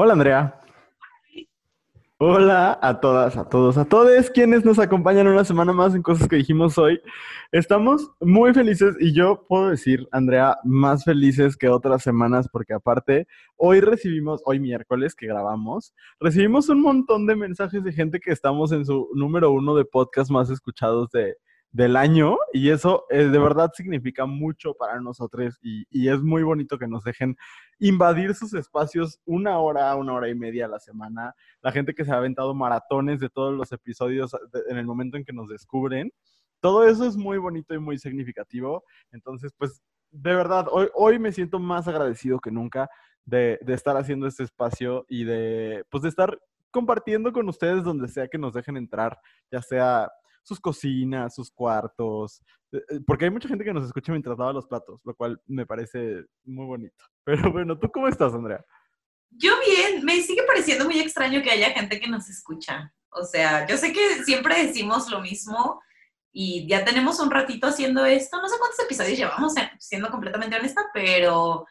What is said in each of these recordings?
Hola Andrea. Hola a todas, a todos, a todos quienes nos acompañan una semana más en cosas que dijimos hoy. Estamos muy felices y yo puedo decir, Andrea, más felices que otras semanas porque aparte, hoy recibimos, hoy miércoles que grabamos, recibimos un montón de mensajes de gente que estamos en su número uno de podcast más escuchados de, del año y eso eh, de verdad significa mucho para nosotros y, y, es muy bonito que nos dejen invadir sus espacios una hora, una hora y media a la semana. La gente que se ha aventado maratones de todos los episodios en el momento en que nos descubren. Todo eso es muy bonito y muy significativo. Entonces, pues, de verdad, hoy, hoy me siento más agradecido que nunca de, de estar haciendo este espacio y de, pues, de estar compartiendo con ustedes donde sea que nos dejen entrar, ya sea sus cocinas, sus cuartos, eh, eh, porque hay mucha gente que nos escucha mientras lava los platos, lo cual me parece muy bonito. Pero bueno, ¿tú cómo estás, Andrea? Yo bien, me sigue pareciendo muy extraño que haya gente que nos escucha. O sea, yo sé que siempre decimos lo mismo y ya tenemos un ratito haciendo esto. No sé cuántos episodios llevamos, siendo completamente honesta, pero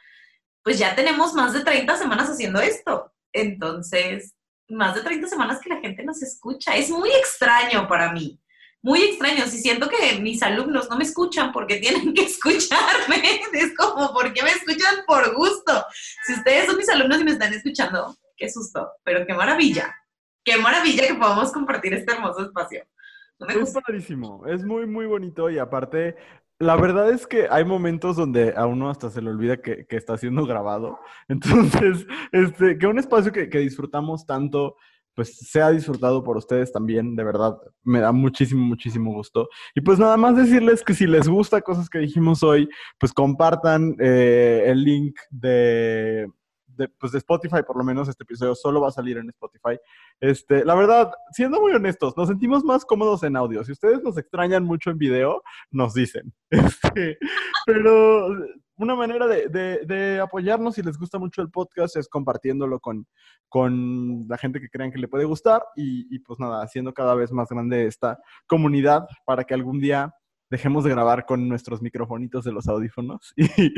pues ya tenemos más de 30 semanas haciendo esto. Entonces, más de 30 semanas que la gente nos escucha. Es muy extraño para mí muy extraños y siento que mis alumnos no me escuchan porque tienen que escucharme. Es como, ¿por qué me escuchan por gusto? Si ustedes son mis alumnos y me están escuchando, qué susto, pero qué maravilla. Qué maravilla que podamos compartir este hermoso espacio. es padrísimo, es muy, muy bonito y aparte, la verdad es que hay momentos donde a uno hasta se le olvida que, que está siendo grabado. Entonces, este, que un espacio que, que disfrutamos tanto pues sea disfrutado por ustedes también, de verdad, me da muchísimo, muchísimo gusto. Y pues nada más decirles que si les gusta cosas que dijimos hoy, pues compartan eh, el link de, pues de Spotify, por lo menos este episodio solo va a salir en Spotify. Este, la verdad, siendo muy honestos, nos sentimos más cómodos en audio. Si ustedes nos extrañan mucho en video, nos dicen. Este, pero una manera de, de, apoyarnos si les gusta mucho el podcast es compartiéndolo con, con la gente que crean que le puede gustar y, y, pues nada, haciendo cada vez más grande esta comunidad para que algún día dejemos de grabar con nuestros microfonitos de los audífonos y,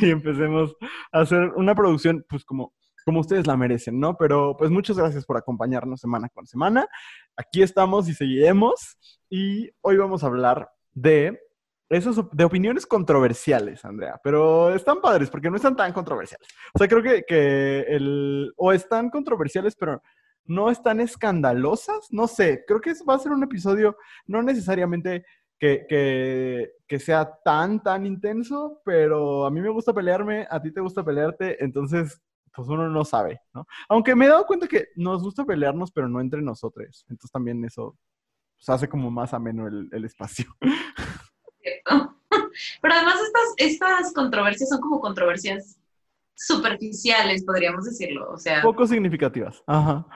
y empecemos a hacer una producción pues como como ustedes la merecen, ¿no? Pero pues muchas gracias por acompañarnos semana con semana. Aquí estamos y seguiremos. Y hoy vamos a hablar de esos, de opiniones controversiales, Andrea, pero están padres porque no están tan controversiales. O sea, creo que, que el, o están controversiales, pero no están escandalosas, no sé, creo que va a ser un episodio no necesariamente que, que, sea tan, tan intenso, pero a mí me gusta pelearme, a ti te gusta pelearte, entonces, pues uno no sabe, ¿no? Aunque me he dado cuenta que nos gusta pelearnos, pero no entre nosotros, entonces también eso pues, hace como más ameno el espacio. Pero además estas, estas controversias son como controversias superficiales, podríamos decirlo. O sea. Poco significativas. Ajá.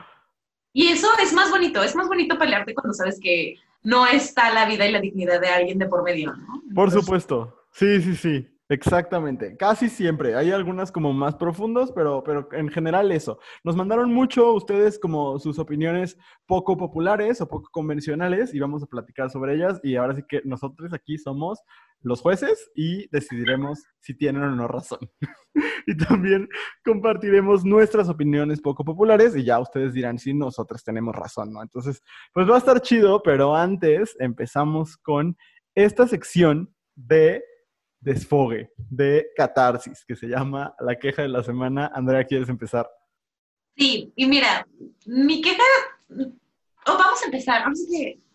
Y eso es más bonito, es más bonito pelearte cuando sabes que no está la vida y la dignidad de alguien de por medio, ¿no? por supuesto. Sí, sí, sí. Exactamente, casi siempre. Hay algunas como más profundas, pero, pero en general eso. Nos mandaron mucho ustedes como sus opiniones poco populares o poco convencionales y vamos a platicar sobre ellas y ahora sí que nosotros aquí somos los jueces y decidiremos si tienen o no razón. y también compartiremos nuestras opiniones poco populares y ya ustedes dirán si nosotros tenemos razón, ¿no? Entonces, pues va a estar chido, pero antes empezamos con esta sección de desfogue, de catarsis, que se llama La queja de la semana. Andrea, ¿quieres empezar? Sí, y mira, mi queja, o vamos a empezar,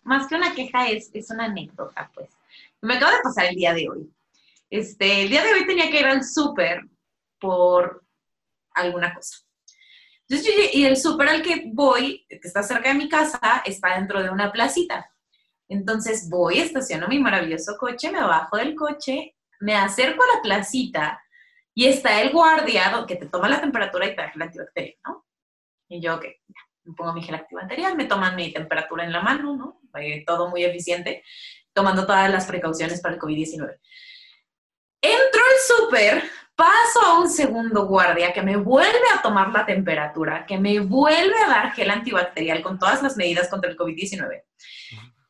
más que una queja es, es una anécdota, pues. Me acaba de pasar el día de hoy. Este, el día de hoy tenía que ir al súper por alguna cosa. Entonces, y el súper al que voy, que está cerca de mi casa, está dentro de una placita. Entonces voy, estaciono mi maravilloso coche, me bajo del coche me acerco a la placita y está el guardia que te toma la temperatura y te da gel antibacterial, ¿no? Y yo, ok, me pongo mi gel antibacterial, me toman mi temperatura en la mano, ¿no? todo muy eficiente, tomando todas las precauciones para el COVID-19. Entro al súper, paso a un segundo guardia que me vuelve a tomar la temperatura, que me vuelve a dar gel antibacterial con todas las medidas contra el COVID-19.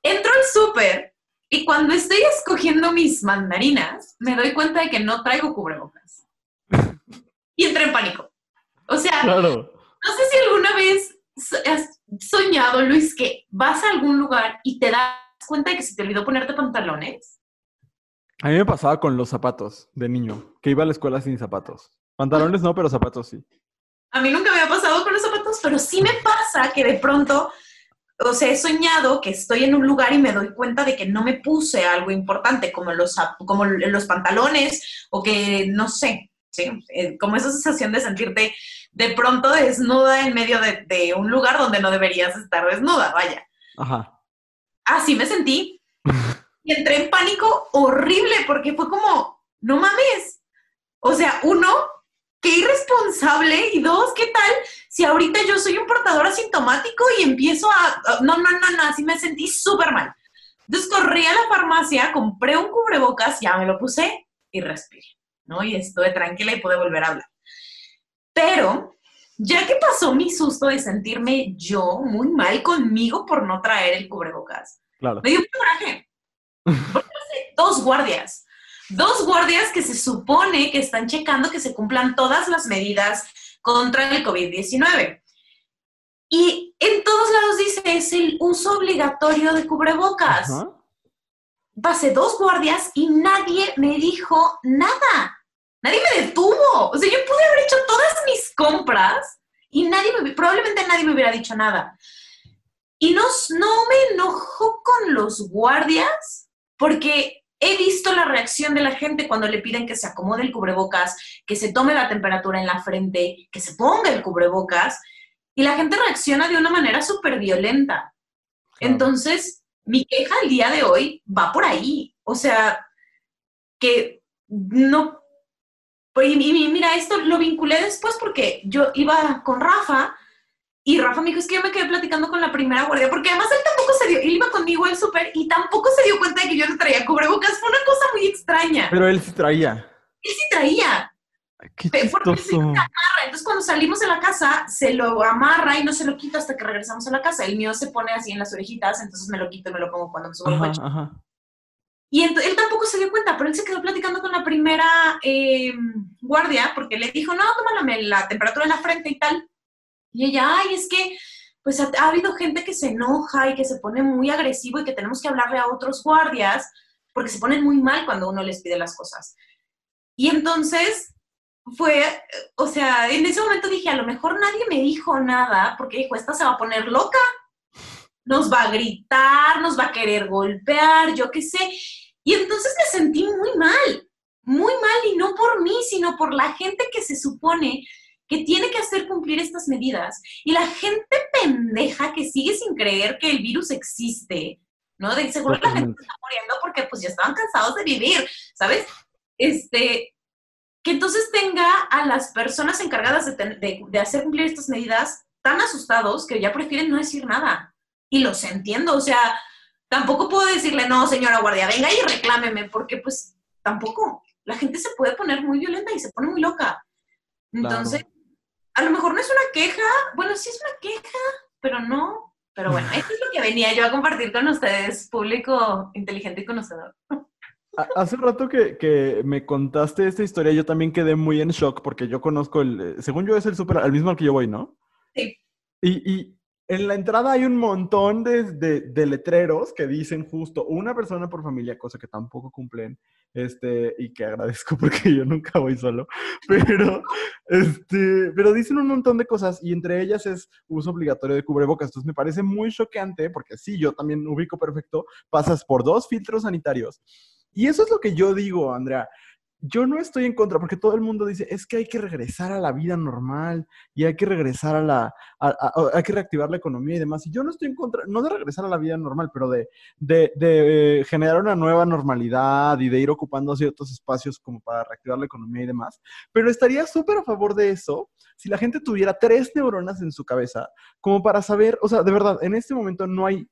Entro al súper y cuando estoy escogiendo mis mandarinas, me doy cuenta de que no traigo cubrebocas. Y entré en pánico. O sea, No sé si alguna vez has soñado, Luis, que vas a algún lugar y te das cuenta de que se te olvidó ponerte pantalones. A mí me pasaba con los zapatos de niño, que iba a la escuela sin zapatos. Pantalones no, pero zapatos sí. A mí nunca me ha pasado con los zapatos, pero sí me pasa que de pronto, o sea, he soñado que estoy en un lugar y me doy cuenta de que no me puse algo importante, como los, como los pantalones o que no sé, ¿sí? Eh, como esa sensación de sentirte de pronto desnuda en medio de, de un lugar donde no deberías estar desnuda, vaya. Ajá. Así me sentí. Y entré en pánico horrible porque fue como, no mames. O sea, uno, qué irresponsable. Y dos, ¿qué tal si ahorita yo soy un portador asintomático y empiezo a... No, no, no, no, así me sentí súper mal. Entonces corrí a la farmacia, compré un cubrebocas, ya me lo puse y respiré, ¿no? Y estuve tranquila y pude volver a hablar. Pero, ya que pasó mi susto de sentirme yo muy mal conmigo por no traer el cubrebocas, Claro. me dio un coraje. Porque hace dos guardias. Dos guardias que se supone que están checando que se cumplan todas las medidas contra el COVID-19. Y en todos lados dice, es el uso obligatorio de cubrebocas. Pasé dos guardias y nadie me dijo nada. Nadie me detuvo. O sea, yo pude haber hecho todas mis compras y nadie me, probablemente nadie me hubiera dicho nada. Y no, no me enojo con los guardias porque he visto la reacción de la gente cuando le piden que se acomode el cubrebocas, que se tome la temperatura en la frente, que se ponga el cubrebocas, y la gente reacciona de una manera súper violenta. Entonces, mi queja el día de hoy va por ahí. O sea, que no... y mira, esto lo vinculé después porque yo iba con Rafa y Rafa me dijo, es que yo me quedé platicando con la primera guardia, porque además él tampoco se dio, él iba conmigo al súper y tampoco se dio cuenta de que yo no traía cubrebocas. Fue una cosa muy extraña. Pero él sí traía. Él sí traía. Qué porque se amarra. Entonces, cuando salimos de la casa, se lo amarra y no se lo quita hasta que regresamos a la casa. El mío se pone así en las orejitas, entonces me lo quito y me lo pongo cuando me subo al coche. ajá. Y él tampoco se dio cuenta, pero él se quedó platicando con la primera eh, guardia porque le dijo, no, tómame la temperatura en la frente y tal. Y ella, ay, es que pues ha, ha habido gente que se enoja y que se pone muy agresivo y que tenemos que hablarle a otros guardias porque se ponen muy mal cuando uno les pide las cosas. Y entonces fue, o sea, en ese momento dije, a lo mejor nadie me dijo nada porque dijo, esta se va a poner loca, nos va a gritar, nos va a querer golpear, yo qué sé. Y entonces me sentí muy mal, muy mal y no por mí, sino por la gente que se supone que tiene que hacer cumplir estas medidas y la gente pendeja que sigue sin creer que el virus existe, ¿no? De seguro la gente está muriendo porque pues ya estaban cansados de vivir, ¿sabes? Este, que entonces tenga a las personas encargadas de, ten- de- de hacer cumplir estas medidas tan asustados que ya prefieren no decir nada. Y los entiendo, o sea, tampoco puedo decirle, no, señora guardia, venga y reclámeme, porque pues tampoco. La gente se puede poner muy violenta y se pone muy loca. Entonces, a lo mejor no es una queja, bueno, sí es una queja, pero no. Pero bueno, esto es lo que venía yo a compartir con ustedes, público inteligente y conocedor. Ha- Hace rato que, que me contaste esta historia, yo también quedé muy en shock porque yo conozco el, eh, según yo es el súper, al mismo al que yo voy, ¿no? Sí. Y, y en la entrada hay un montón de, de- de letreros que dicen justo una persona por familia, cosa que tampoco cumplen, este, y que agradezco porque yo nunca voy solo, pero, este, pero dicen un montón de cosas y entre ellas es uso obligatorio de cubrebocas. Entonces me parece muy choqueante porque sí, yo también ubico perfecto, pasas por dos filtros sanitarios. Y eso es lo que yo digo, Andrea. Yo no estoy en contra, porque todo el mundo dice, es que hay que regresar a la vida normal y hay que regresar a la, hay que reactivar la economía y demás. Y yo no estoy en contra, no de regresar a la vida normal, pero de, de, de, eh, generar una nueva normalidad y de ir ocupando ciertos espacios como para reactivar la economía y demás. Pero estaría súper a favor de eso si la gente tuviera tres neuronas en su cabeza, como para saber, o sea, de verdad, en este momento no hay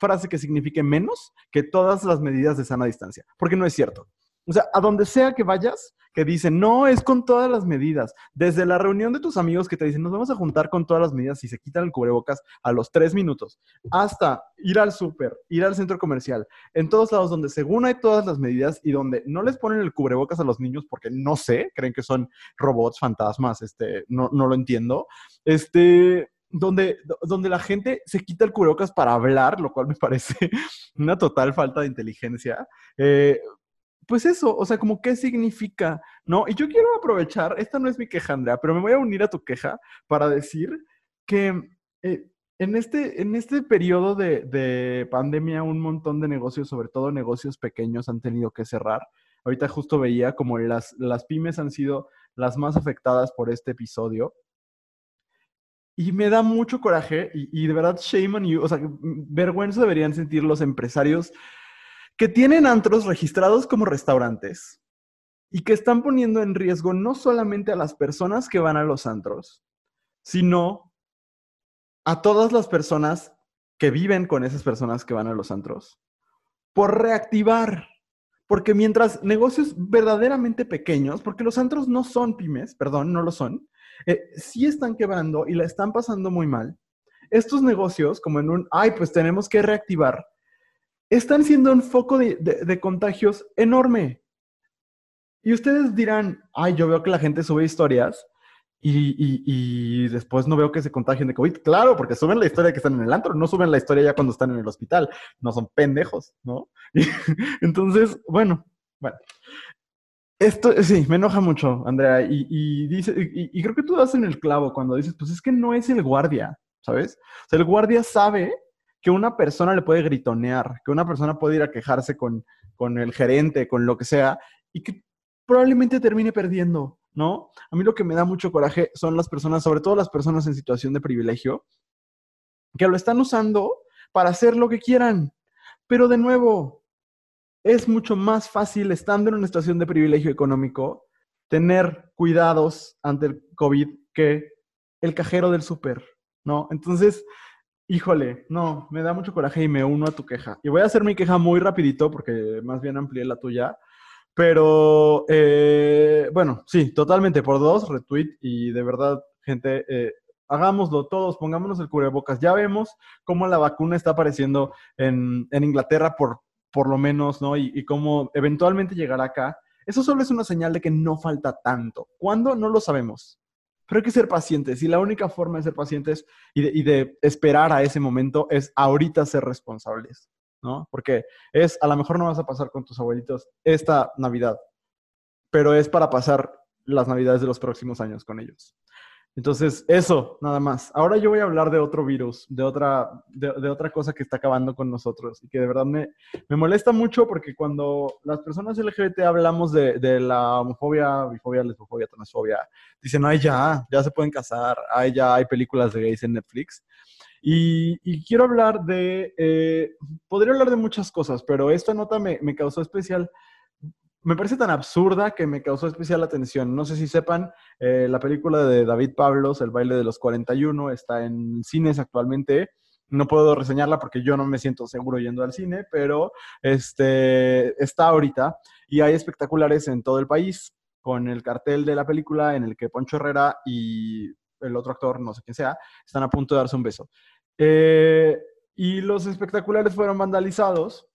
frase que signifique menos que todas las medidas de sana distancia, porque no es cierto. O sea, a donde sea que vayas, que dicen, no, es con todas las medidas. Desde la reunión de tus amigos que te dicen, nos vamos a juntar con todas las medidas y se quitan el cubrebocas a los tres minutos, hasta ir al súper, ir al centro comercial, en todos lados donde según hay todas las medidas y donde no les ponen el cubrebocas a los niños porque no sé, creen que son robots, fantasmas, este, no, no lo entiendo. Este, donde, donde la gente se quita el cubrebocas para hablar, lo cual me parece una total falta de inteligencia. Eh, pues eso, o sea, como qué significa, ¿no? Y yo quiero aprovechar, esta no es mi queja, Andrea, pero me voy a unir a tu queja para decir que eh, en, este, en este periodo de, de, pandemia un montón de negocios, sobre todo negocios pequeños, han tenido que cerrar. Ahorita justo veía como las, las pymes han sido las más afectadas por este episodio. Y me da mucho coraje y, y de verdad, shame on you, o sea, vergüenza deberían sentir los empresarios que tienen antros registrados como restaurantes y que están poniendo en riesgo no solamente a las personas que van a los antros, sino a todas las personas que viven con esas personas que van a los antros, por reactivar. Porque mientras negocios verdaderamente pequeños, porque los antros no son pymes, perdón, no lo son, eh, sí están quebrando y la están pasando muy mal. Estos negocios, como en un, ay, pues tenemos que reactivar, están siendo un foco de, contagios enorme. Y ustedes dirán, ay, yo veo que la gente sube historias y, después no veo que se contagien de COVID. Claro, porque suben la historia que están en el antro, no suben la historia ya cuando están en el hospital. No son pendejos, ¿no? entonces, bueno, bueno. Esto sí, me enoja mucho, Andrea, y, dice, y, creo que tú das en el clavo cuando dices, pues es que no es el guardia, ¿sabes? O sea, el guardia sabe que una persona le puede gritonear, que una persona puede ir a quejarse con, con el gerente, con lo que sea, y que probablemente termine perdiendo, ¿no? A mí lo que me da mucho coraje son las personas, sobre todo las personas en situación de privilegio, que lo están usando para hacer lo que quieran. Pero de nuevo, es mucho más fácil, estando en una situación de privilegio económico, tener cuidados ante el COVID que el cajero del súper, ¿no? Entonces, Híjole, no, me da mucho coraje y me uno a tu queja. Y voy a hacer mi queja muy rapidito porque más bien amplié la tuya. Pero, eh, bueno, sí, totalmente, por dos, retweet y de verdad, gente, eh, hagámoslo todos, pongámonos el cubrebocas. Ya vemos cómo la vacuna está apareciendo en, Inglaterra por, por lo menos, ¿no? Y, y cómo eventualmente llegará acá. Eso solo es una señal de que no falta tanto. ¿Cuándo? No lo sabemos. Pero hay que ser pacientes y la única forma de ser pacientes y de, esperar a ese momento es ahorita ser responsables, ¿no? Porque es, a lo mejor no vas a pasar con tus abuelitos esta Navidad, pero es para pasar las Navidades de los próximos años con ellos. Entonces, eso, nada más. Ahora yo voy a hablar de otro virus, de otra, de, otra cosa que está acabando con nosotros y que de verdad me, me molesta mucho porque cuando las personas LGBT hablamos de, de, la homofobia, bifobia, lesbofobia, transfobia, dicen, ay, ya, ya se pueden casar, ay, ya hay películas de gays en Netflix. Y, y quiero hablar de, eh, podría hablar de muchas cosas, pero esta nota me, me causó especial me parece tan absurda que me causó especial atención. No sé si sepan, eh, la película de David Pablos, El baile de los 41, está en cines actualmente. No puedo reseñarla porque yo no me siento seguro yendo al cine, pero este, está ahorita y hay espectaculares en todo el país con el cartel de la película en el que Poncho Herrera y el otro actor, no sé quién sea, están a punto de darse un beso. Eh, y los espectaculares fueron vandalizados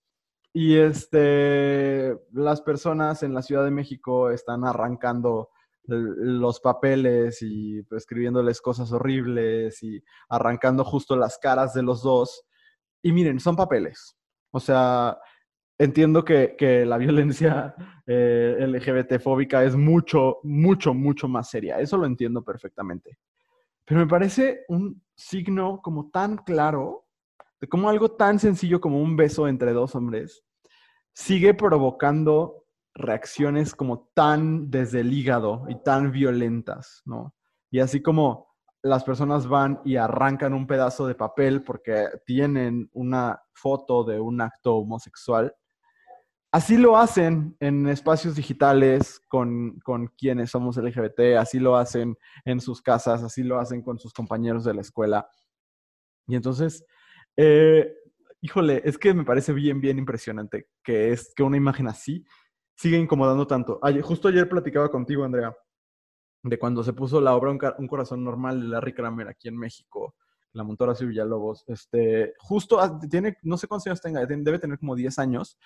y este, las personas en la Ciudad de México están arrancando los papeles y pues, escribiéndoles cosas horribles y arrancando justo las caras de los dos. Y miren, son papeles. O sea, entiendo que, que la violencia eh, LGBT-fóbica es mucho, mucho, mucho más seria. Eso lo entiendo perfectamente. Pero me parece un signo como tan claro de cómo algo tan sencillo como un beso entre dos hombres sigue provocando reacciones como tan desde el hígado y tan violentas, ¿no? Y así como las personas van y arrancan un pedazo de papel porque tienen una foto de un acto homosexual, así lo hacen en espacios digitales con, con, quienes somos LGBT, así lo hacen en sus casas, así lo hacen con sus compañeros de la escuela. Y entonces, eh, híjole, es que me parece bien, bien impresionante que es que una imagen así sigue incomodando tanto. justo ayer platicaba contigo, Andrea, de cuando se puso la obra Un, corazón normal de Larry Kramer aquí en México, la montora Villalobos. Este, justo tiene, no sé cuántos años tenga, debe tener como 10 años.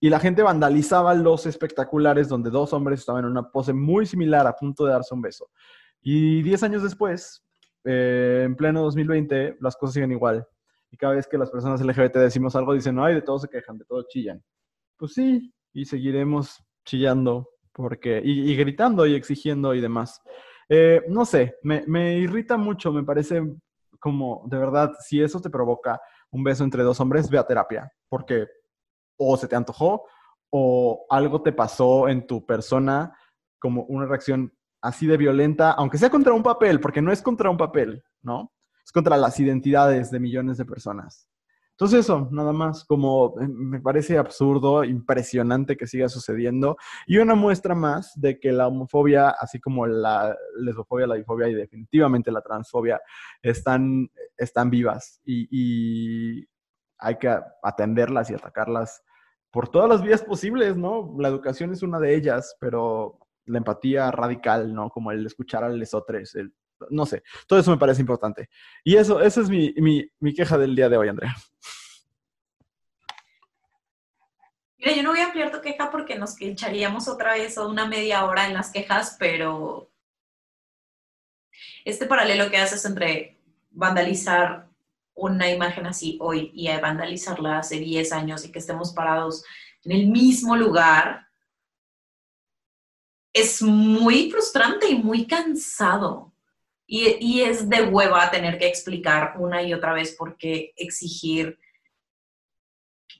Y la gente vandalizaba los espectaculares donde dos hombres estaban en una pose muy similar a punto de darse un beso. Y 10 años después, eh, en pleno 2020, las cosas siguen igual. Y cada vez que las personas LGBT decimos algo, dicen, ay, de todo se quejan, de todo chillan. Pues sí, y seguiremos chillando porque, y, gritando y exigiendo y demás. Eh, no sé, me, me, irrita mucho, me parece como, de verdad, si eso te provoca un beso entre dos hombres, ve a terapia, porque o se te antojó o algo te pasó en tu persona como una reacción así de violenta, aunque sea contra un papel, porque no es contra un papel, ¿no? Es contra las identidades de millones de personas. Entonces eso, nada más, como eh, me parece absurdo, impresionante que siga sucediendo y una muestra más de que la homofobia, así como la lesbofobia, la bifobia y definitivamente la transfobia están, están vivas y, hay que atenderlas y atacarlas por todas las vías posibles, ¿no? La educación es una de ellas, pero la empatía radical, ¿no? Como el escuchar a lesotres, el, no sé, todo eso me parece importante. Y eso, esa es mi, mi, queja del día de hoy, Andrea. Mira, yo no voy a ampliar tu queja porque nos echaríamos otra vez una media hora en las quejas, pero este paralelo que haces entre vandalizar una imagen así hoy y vandalizarla hace 10 años y que estemos parados en el mismo lugar, es muy frustrante y muy cansado. Y, es de hueva tener que explicar una y otra vez por qué exigir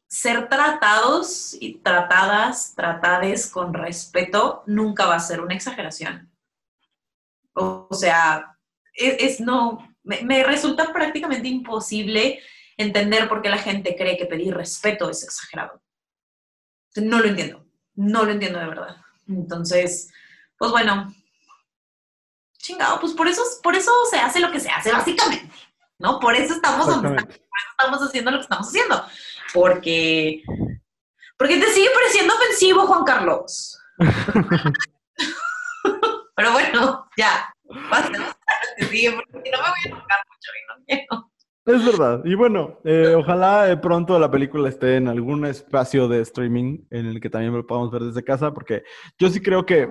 ser tratados y tratadas, tratades con respeto, nunca va a ser una exageración. O, sea, e, es, no, me, me, resulta prácticamente imposible entender por qué la gente cree que pedir respeto es exagerado. No lo entiendo, no lo entiendo de verdad. Entonces, pues bueno, chingado, pues por eso, por eso se hace lo que se hace, básicamente, ¿no? Por eso estamos donde estamos, por eso estamos haciendo lo que estamos haciendo. Porque, porque te sigue pareciendo ofensivo, Juan Carlos. Pero bueno, ya, basta, sigue, porque no me voy a tocar mucho y no quiero. Es verdad. Y bueno, eh, ojalá eh, pronto la película esté en algún espacio de streaming en el que también lo podamos ver desde casa, porque yo sí creo que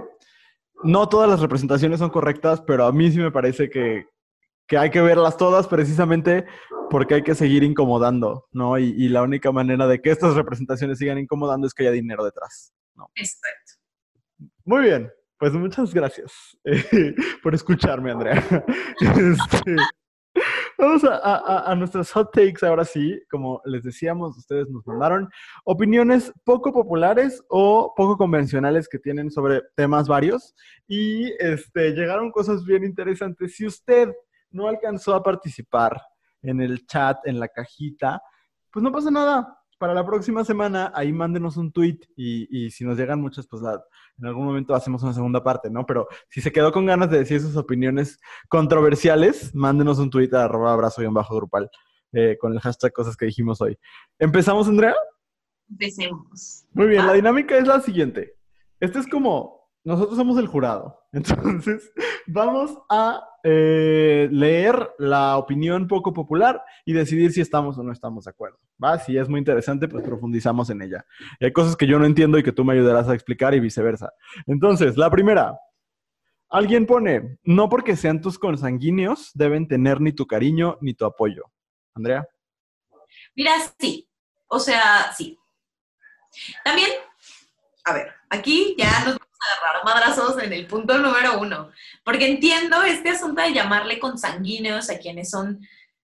no todas las representaciones son correctas, pero a mí sí me parece que, hay que verlas todas precisamente porque hay que seguir incomodando, ¿no? Y, la única manera de que estas representaciones sigan incomodando es que haya dinero detrás, ¿no? Exacto. Muy bien, pues muchas gracias eh, por escucharme, Andrea. Este, Vamos a, a, nuestros hot takes ahora sí. Como les decíamos, ustedes nos mandaron opiniones poco populares o poco convencionales que tienen sobre temas varios. Y este, llegaron cosas bien interesantes. Si usted no alcanzó a participar en el chat, en la cajita, pues no pasa nada para la próxima semana, ahí mándenos un tweet y, si nos llegan muchas, pues en algún momento hacemos una segunda parte, ¿no? Pero si se quedó con ganas de decir sus opiniones controversiales, mándenos un tweet a arroba abrazo y bajo grupal eh, con el hashtag cosas que dijimos hoy. ¿Empezamos, Andrea? Empecemos. Muy bien, la dinámica es la siguiente. Este es como, nosotros somos el jurado, entonces vamos a eh, leer la opinión poco popular y decidir si estamos o no estamos de acuerdo. ¿Va? Si es muy interesante, pues profundizamos en ella. hay cosas que yo no entiendo y que tú me ayudarás a explicar y viceversa. Entonces, la primera. Alguien pone, no porque sean tus consanguíneos, deben tener ni tu cariño ni tu apoyo. Andrea. Mira, sí. O sea, sí. También, a ver, aquí ya nos agarrar madrazos en el punto número uno, porque entiendo este asunto de llamarle consanguíneos a quienes son,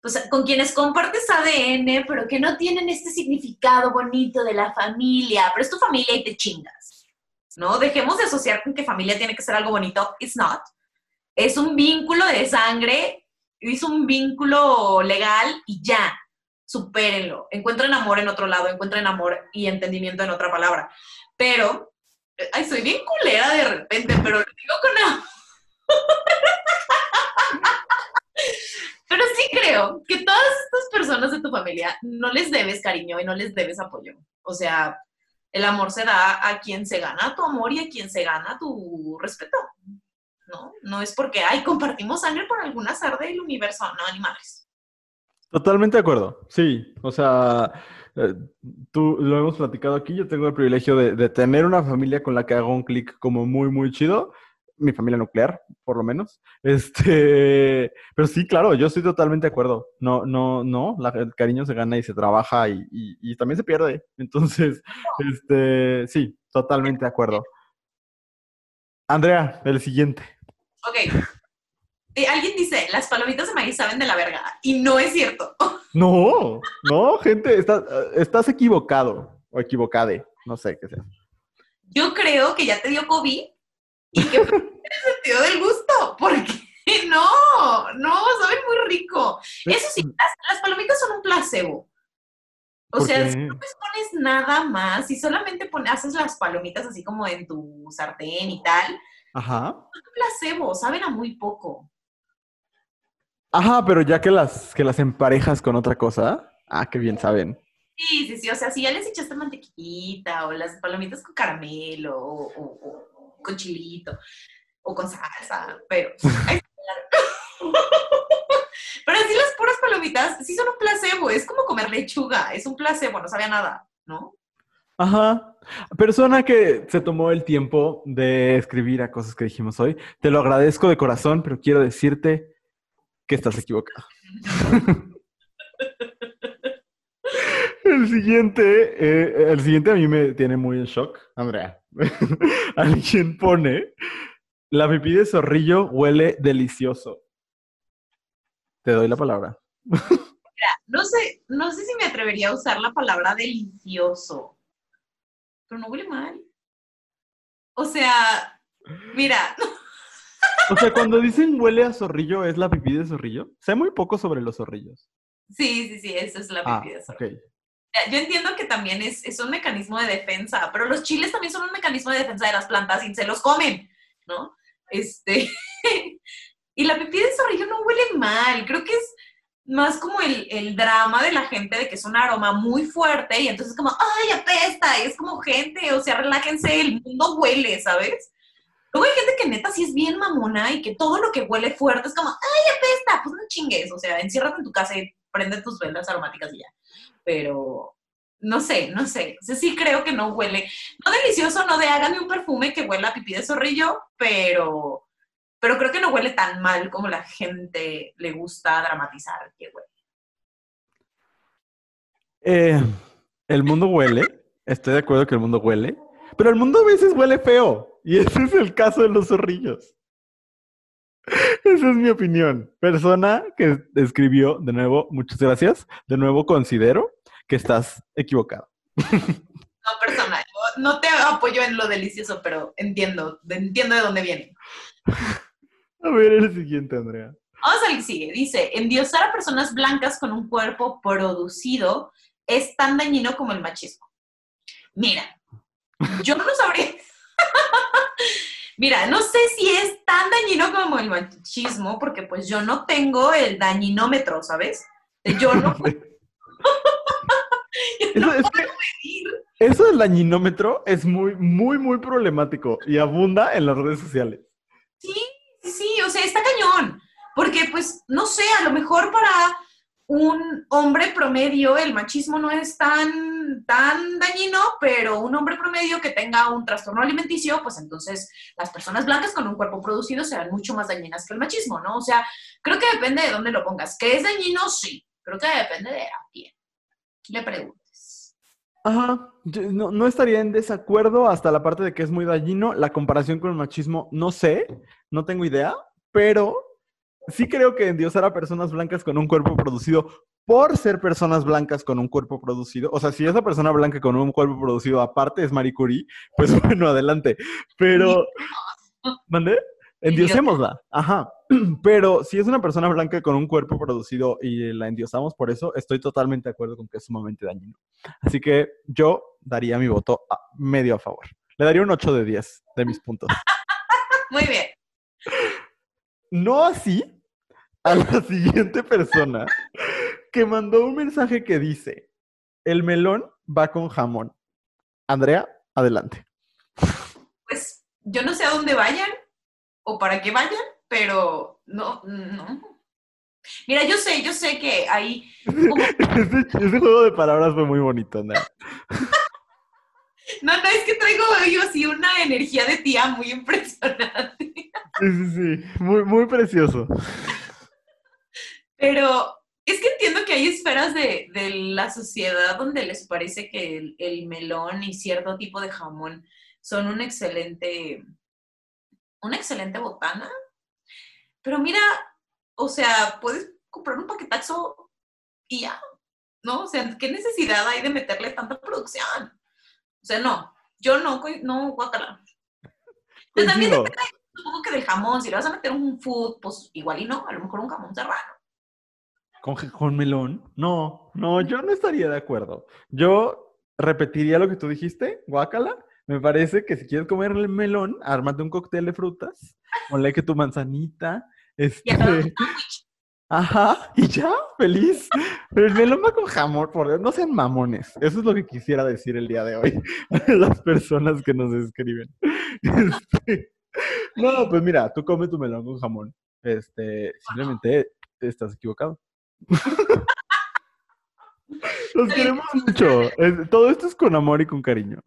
pues con quienes compartes ADN, pero que no tienen este significado bonito de la familia, pero es tu familia y te chingas, ¿no? Dejemos de asociar con que familia tiene que ser algo bonito, it's not. Es un vínculo de sangre, es un vínculo legal y ya, supérenlo. Encuentren amor en otro lado, encuentren amor y entendimiento en otra palabra. Pero Ay, soy bien culera de repente, pero lo digo con Pero sí creo que todas estas personas de tu familia no les debes cariño y no les debes apoyo. O sea, el amor se da a quien se gana tu amor y a quien se gana tu respeto. ¿No? No es porque, ay, compartimos sangre por algún azar del universo. No, ni madres. Totalmente de acuerdo. Sí, o sea, eh, tú lo hemos platicado aquí. Yo tengo el privilegio de, de tener una familia con la que hago un clic como muy, muy chido mi familia nuclear, por lo menos. Este, pero sí, claro, yo estoy totalmente de acuerdo. No, no, no, el cariño se gana y se trabaja y, y, también se pierde. Entonces, este, sí, totalmente de acuerdo. Andrea, el siguiente. Ok. Eh, alguien dice, las palomitas de maíz saben de la verga. Y no es cierto. No, no, gente, estás, estás equivocado o equivocade. No sé qué sea. Yo creo que ya te dio COVID y que el sentido del gusto, porque no, no, saben muy rico. Eso sí, las, palomitas son un placebo. O sea, si no pones nada más, si solamente pones, haces las palomitas así como en tu sartén y tal, Ajá. es un placebo, saben a muy poco. Ajá, pero ya que las, que las emparejas con otra cosa, ah, qué bien saben. Sí, sí, sí, o sea, si ya les echaste mantequillita o las palomitas con caramelo o con chilito o con salsa, pero... pero así las puras palomitas sí son un placebo, es como comer lechuga, es un placebo, no sabía nada, ¿no? Ajá. Persona que se tomó el tiempo de escribir a cosas que dijimos hoy, te lo agradezco de corazón, pero quiero decirte que estás equivocado. el siguiente, eh, el siguiente a mí me tiene muy en shock, Andrea. Alguien pone, la pipí de zorrillo huele delicioso. Te doy la palabra. Mira, no sé, no sé si me atrevería a usar la palabra delicioso, pero no huele mal. O sea, mira. O sea, cuando dicen huele a zorrillo, ¿es la pipí de zorrillo? Sé muy poco sobre los zorrillos. Sí, sí, sí, eso es la ah, pipí de zorrillo. Yo entiendo que también es, es, un mecanismo de defensa, pero los chiles también son un mecanismo de defensa de las plantas y se los comen, ¿no? Este, y la pipí de zorrillo no huele mal, creo que es más como el, el, drama de la gente de que es un aroma muy fuerte y entonces como, ay, apesta, y es como gente, o sea, relájense, el mundo huele, ¿sabes? Luego hay gente que neta sí es bien mamona y que todo lo que huele fuerte es como, ay, apesta, pues no chingues, o sea, enciérrate en tu casa y prende tus velas aromáticas y ya pero no sé, no sé. O sí creo que no huele, no delicioso, no de háganme un perfume que huela a pipí de zorrillo, pero, pero creo que no huele tan mal como la gente le gusta dramatizar que huele. Eh, el mundo huele, estoy de acuerdo que el mundo huele, pero el mundo a veces huele feo. Y ese es el caso de los zorrillos. Esa es mi opinión. Persona que escribió, de nuevo, muchas gracias. De nuevo, considero que estás equivocado. No, persona, no te apoyo en lo delicioso, pero entiendo, entiendo de dónde viene. A ver, el siguiente, Andrea. Vamos al que sigue. Dice, endiosar a personas blancas con un cuerpo producido es tan dañino como el machismo. Mira, yo no sabría... Mira, no sé si es tan dañino como el machismo, porque pues yo no tengo el dañinómetro, ¿sabes? Yo no... eso, es eso del dañinómetro es muy, muy, muy problemático y abunda en las redes sociales. Sí, sí, o sea, está cañón. Porque, pues, no sé, a lo mejor para un hombre promedio el machismo no es tan, tan dañino, pero un hombre promedio que tenga un trastorno alimenticio, pues entonces las personas blancas con un cuerpo producido serán mucho más dañinas que el machismo, ¿no? O sea, creo que depende de dónde lo pongas. ¿Que es dañino? Sí. Creo que depende de a quién le preguntes. Ajá, no, no, estaría en desacuerdo hasta la parte de que es muy dañino. La comparación con el machismo, no sé, no tengo idea, pero sí creo que endiosar a personas blancas con un cuerpo producido por ser personas blancas con un cuerpo producido, o sea, si esa persona blanca con un cuerpo producido aparte es Marie Curie, pues bueno, adelante. Pero, ¿mandé? Endiosémosla, ajá. Pero si es una persona blanca con un cuerpo producido y la endiosamos por eso, estoy totalmente de acuerdo con que es sumamente dañino. Así que yo daría mi voto medio a favor. Le daría un 8 de 10 de mis puntos. Muy bien. No así a la siguiente persona que mandó un mensaje que dice, el melón va con jamón. Andrea, adelante. Pues yo no sé a dónde vayan o para qué vayan, pero no, no. Mira, yo sé, yo sé que como Ese, ese juego de palabras fue muy bonito, Andrea. No, no, es que traigo yo así una energía de tía muy impresionante. Sí, sí, sí. Muy, muy precioso. Pero es que entiendo que hay esferas de, de la sociedad donde les parece que el, el melón y cierto tipo de jamón son un excelente, una excelente botana. Pero mira, o sea, puedes comprar un paquetazo y ya, ¿no? O sea, ¿qué necesidad hay de meterle tanta producción? O sea, no, yo no, no, guacala. También depende, supongo que del jamón, si le vas a meter un food, pues igual y no, a lo mejor un jamón serrano. ¿Con, melón? No, no, yo no estaría de acuerdo. Yo repetiría lo que tú dijiste, guácala. Me parece que si quieres comer el melón, ármate un cóctel de frutas, ponle que tu manzanita, este, ajá, y ya, feliz. Pero el melón va con jamón, por Dios, no sean mamones. Eso es lo que quisiera decir el día de hoy a las personas que nos escriben. Este, no, pues mira, tú come tu melón con jamón. Este, simplemente estás equivocado. Los queremos mucho. Es- todo esto es con amor y con cariño.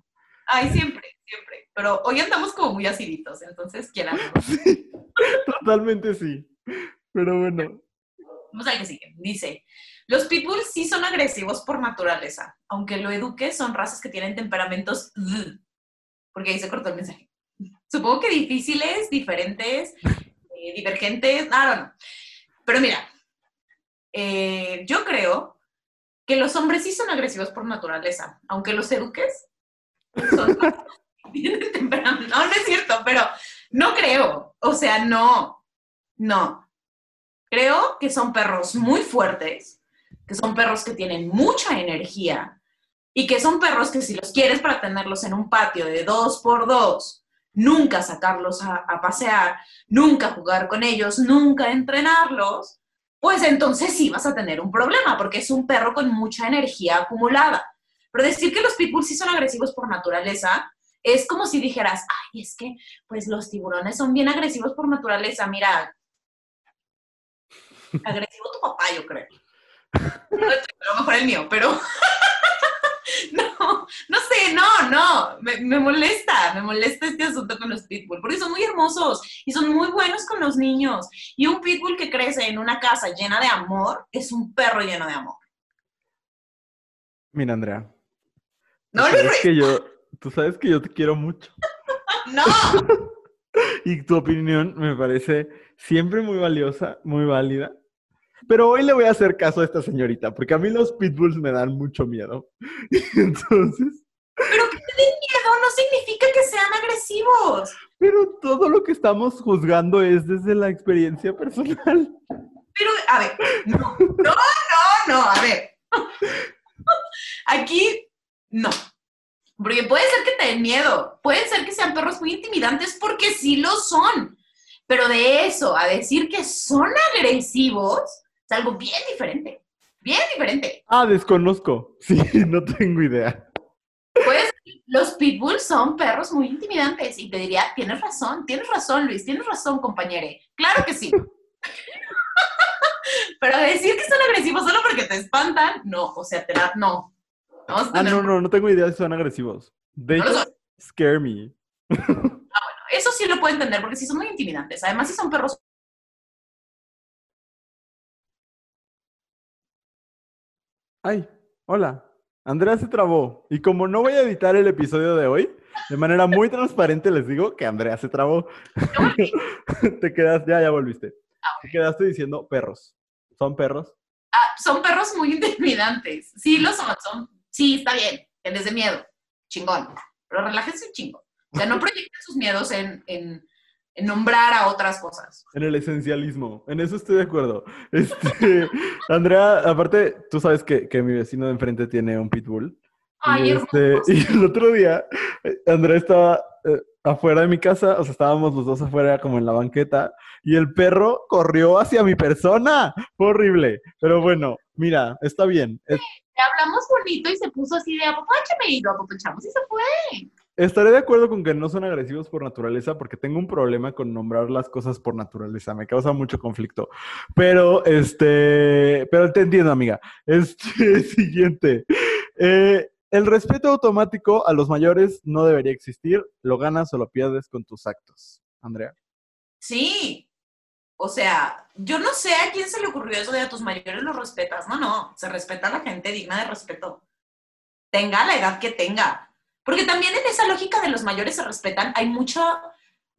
Ay, siempre, siempre. Pero hoy andamos como muy aciditos, entonces quieran. Sí, totalmente sí. Pero bueno, Vamos al que sigue. Dice, los pitbulls sí son agresivos por naturaleza, aunque lo eduques son razas que tienen temperamentos... Porque ahí se cortó el mensaje. Supongo que difíciles, diferentes, eh, divergentes, I don't know. Pero mira, eh, yo creo que los hombres sí son agresivos por naturaleza, aunque los eduques son tienen temperamento. No, no es cierto, pero no creo. O sea, no, no. Creo que son perros muy fuertes, que son perros que tienen mucha energía y que son perros que si los quieres para tenerlos en un patio de dos por dos, nunca sacarlos a, a pasear, nunca jugar con ellos, nunca entrenarlos, pues entonces sí vas a tener un problema porque es un perro con mucha energía acumulada. Pero decir que los pitbulls sí son agresivos por naturaleza es como si dijeras, ay, es que pues los tiburones son bien agresivos por naturaleza. Mira, agresivo tu papá, yo creo. A lo mejor el mío, pero no, no sé, no, no, me, me molesta, me molesta este asunto con los pitbull, porque son muy hermosos y son muy buenos con los niños. Y un pitbull que crece en una casa llena de amor es un perro lleno de amor. mira, Andrea. No, tú sabes que yo, tú sabes que yo te quiero mucho. no. Y tu opinión me parece siempre muy valiosa, muy válida. Pero hoy le voy a hacer caso a esta señorita, porque a mí los pitbulls me dan mucho miedo. Entonces, Pero que te den miedo no significa que sean agresivos. pero todo lo que estamos juzgando es desde la experiencia personal. Pero, a ver, no, no, no, no, a ver. Aquí, no. Porque puede ser que te den miedo, puede ser que sean perros muy intimidantes porque sí lo son. Pero de eso a decir que son agresivos, es algo bien diferente. Bien diferente. Ah, desconozco. Sí, no tengo idea. Pues los pitbulls son perros muy intimidantes y te diría, tienes razón, tienes razón Luis, tienes razón compañere. Claro que sí. Pero decir que son agresivos solo porque te espantan, no, o sea, te da, no. Vamos a Ah, no, no, no tengo idea si son agresivos. De No scare me. Eso sí lo puedo entender porque sí son muy intimidantes. Además, sí son perros. Ay, hola. Andrea se trabó. Y como no voy a editar el episodio de hoy, de manera muy transparente les digo que Andrea se trabó. Te quedaste, ya, ya volviste. Te quedaste diciendo perros. ¿Son perros? ah, son perros muy intimidantes. Sí lo son, son. Sí, está bien. Que les dé miedo. Chingón. Pero relájense un chingo. O sea, no proyecten sus miedos en, en- en nombrar a otras cosas. En el esencialismo. En eso estoy de acuerdo. Este, Andrea, aparte, tú sabes que, que mi vecino de enfrente tiene un pitbull. Ay, y, este, y el otro día, eh, Andrea estaba eh, afuera de mi casa, o sea, estábamos los dos afuera como en la banqueta, y el perro corrió hacia mi persona. Fue horrible. Pero bueno, mira, está bien. Es- Le hablamos bonito y se puso así de apapáchame y lo apapachamos y se fue. Estaré de acuerdo con que no son agresivos por naturaleza porque tengo un problema con nombrar las cosas por naturaleza. Me causa mucho conflicto. Pero, este, pero te entiendo, amiga. Este, siguiente. Eh, el respeto automático a los mayores no debería existir. Lo ganas o lo pierdes con tus actos. Andrea. Sí. O sea, yo no sé a quién se le ocurrió eso de a tus mayores los respetas. No, no. Se respeta a la gente digna de respeto. Tenga la edad que tenga porque también en esa lógica de los mayores se respetan, hay mucho,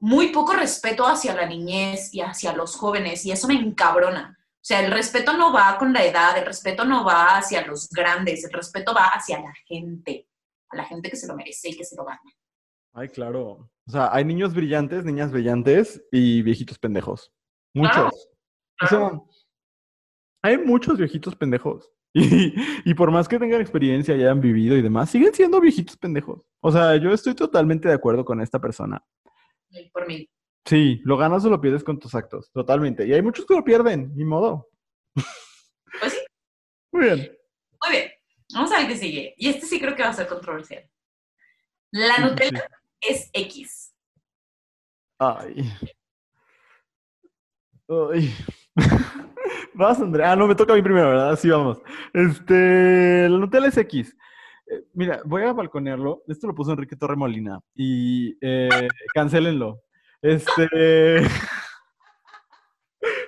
muy poco respeto hacia la niñez y hacia los jóvenes, y eso me encabrona. O sea, el respeto no va con la edad, el respeto no va hacia los grandes, el respeto va hacia la gente, a la gente que se lo merece y que se lo gana. Ay, claro. O sea, hay niños brillantes, niñas brillantes y viejitos pendejos. Muchos. O sea, hay muchos viejitos pendejos. Y, por más que tengan experiencia y hayan vivido y demás, siguen siendo viejitos pendejos. O sea, yo estoy totalmente de acuerdo con esta persona. Por mí. Sí, lo ganas o lo pierdes con tus actos, totalmente. Y hay muchos que lo pierden, ni modo. Pues sí. Muy bien. Muy bien. Vamos a ver qué sigue. Y este sí creo que va a ser controversial. La Nutella es X. Ay. Ay. Vas, Andrea. Ah, no, me toca a mí primero, ¿verdad? Sí, vamos. Este, la Nutella es X. Eh, mira, voy a balconearlo. Esto lo puso Enrique Torremolina. Y eh, cancelenlo. Este.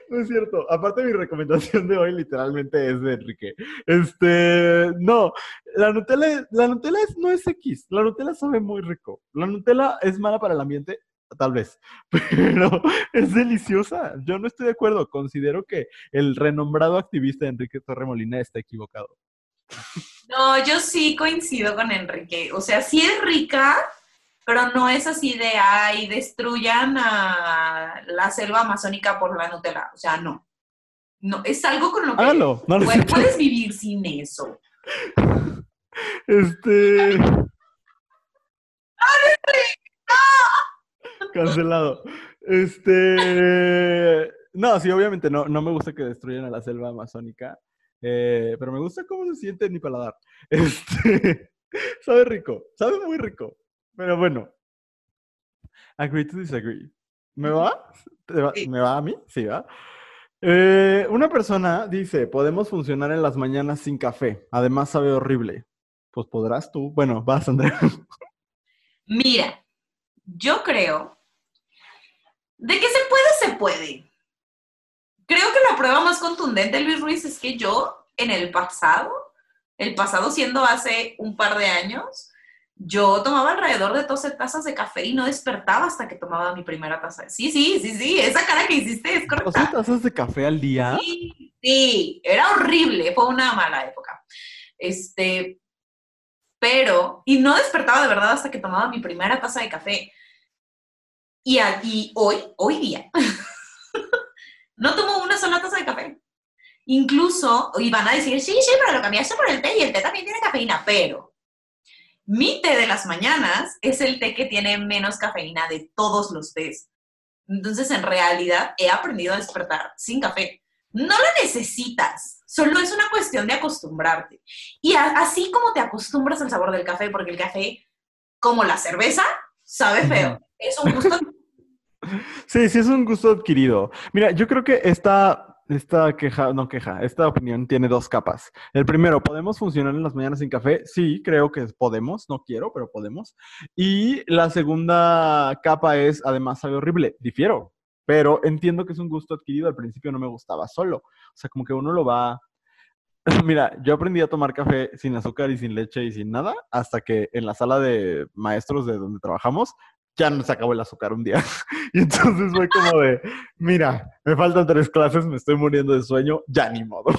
No es cierto. Aparte, mi recomendación de hoy literalmente es de Enrique. Este, no, la Nutella, la Nutella no es X. La Nutella sabe muy rico. La Nutella es mala para el ambiente tal vez, pero es deliciosa. Yo no estoy de acuerdo. Considero que el renombrado activista Enrique Torremolina está equivocado. No, yo sí coincido con Enrique. O sea, sí es rica, pero no es así de, ay, destruyan a la selva amazónica por la Nutella. O sea, no. No, es algo con lo que no puedes, vivir sin eso. Este... Cancelado. Este. No, sí, obviamente no, no me gusta que destruyan a la selva amazónica. Eh, pero me gusta cómo se siente en mi paladar. Este. sabe rico, sabe muy rico. Pero bueno. Agree to disagree. ¿Me va? ¿Me va a mí? Sí, va. Eh, una persona dice, podemos funcionar en las mañanas sin café. Además sabe horrible. Pues podrás tú. Bueno, vas, Andrea. Mira, yo creo de que se puede, se puede. Creo que la prueba más contundente, Luis Ruiz, es que yo en el pasado, el pasado siendo hace un par de años, yo tomaba alrededor de 12 tazas de café y no despertaba hasta que tomaba mi primera taza. Sí, sí, sí, sí, esa cara que hiciste es correcta. ¿12 tazas de café al día? Sí, sí, era horrible, fue una mala época. Este, pero, y no despertaba de verdad hasta que tomaba mi primera taza de café. Y, hoy, hoy día, no tomo una sola taza de café. Incluso, y van a decir, sí, sí, pero lo cambiaste por el té y el té también tiene cafeína, pero mi té de las mañanas es el té que tiene menos cafeína de todos los tés. Entonces, en realidad, he aprendido a despertar sin café. No lo necesitas, solo es una cuestión de acostumbrarte. Y así como te acostumbras al sabor del café, porque el café, como la cerveza, sabe feo. Es un gusto. sí, sí, es un gusto adquirido. Mira, yo creo que esta, esta queja, no queja, esta opinión tiene dos capas. El primero, ¿podemos funcionar en las mañanas sin café? Sí, creo que podemos, no quiero, pero podemos. Y la segunda capa es, además, sabe horrible. Difiero, pero entiendo que es un gusto adquirido. Al principio no me gustaba solo. O sea, como que uno lo va Mira, yo aprendí a tomar café sin azúcar y sin leche y sin nada hasta que en la sala de maestros de donde trabajamos ya no se acabó el azúcar un día. y entonces fue como de, mira, me faltan tres clases, me estoy muriendo de sueño, ya ni modo.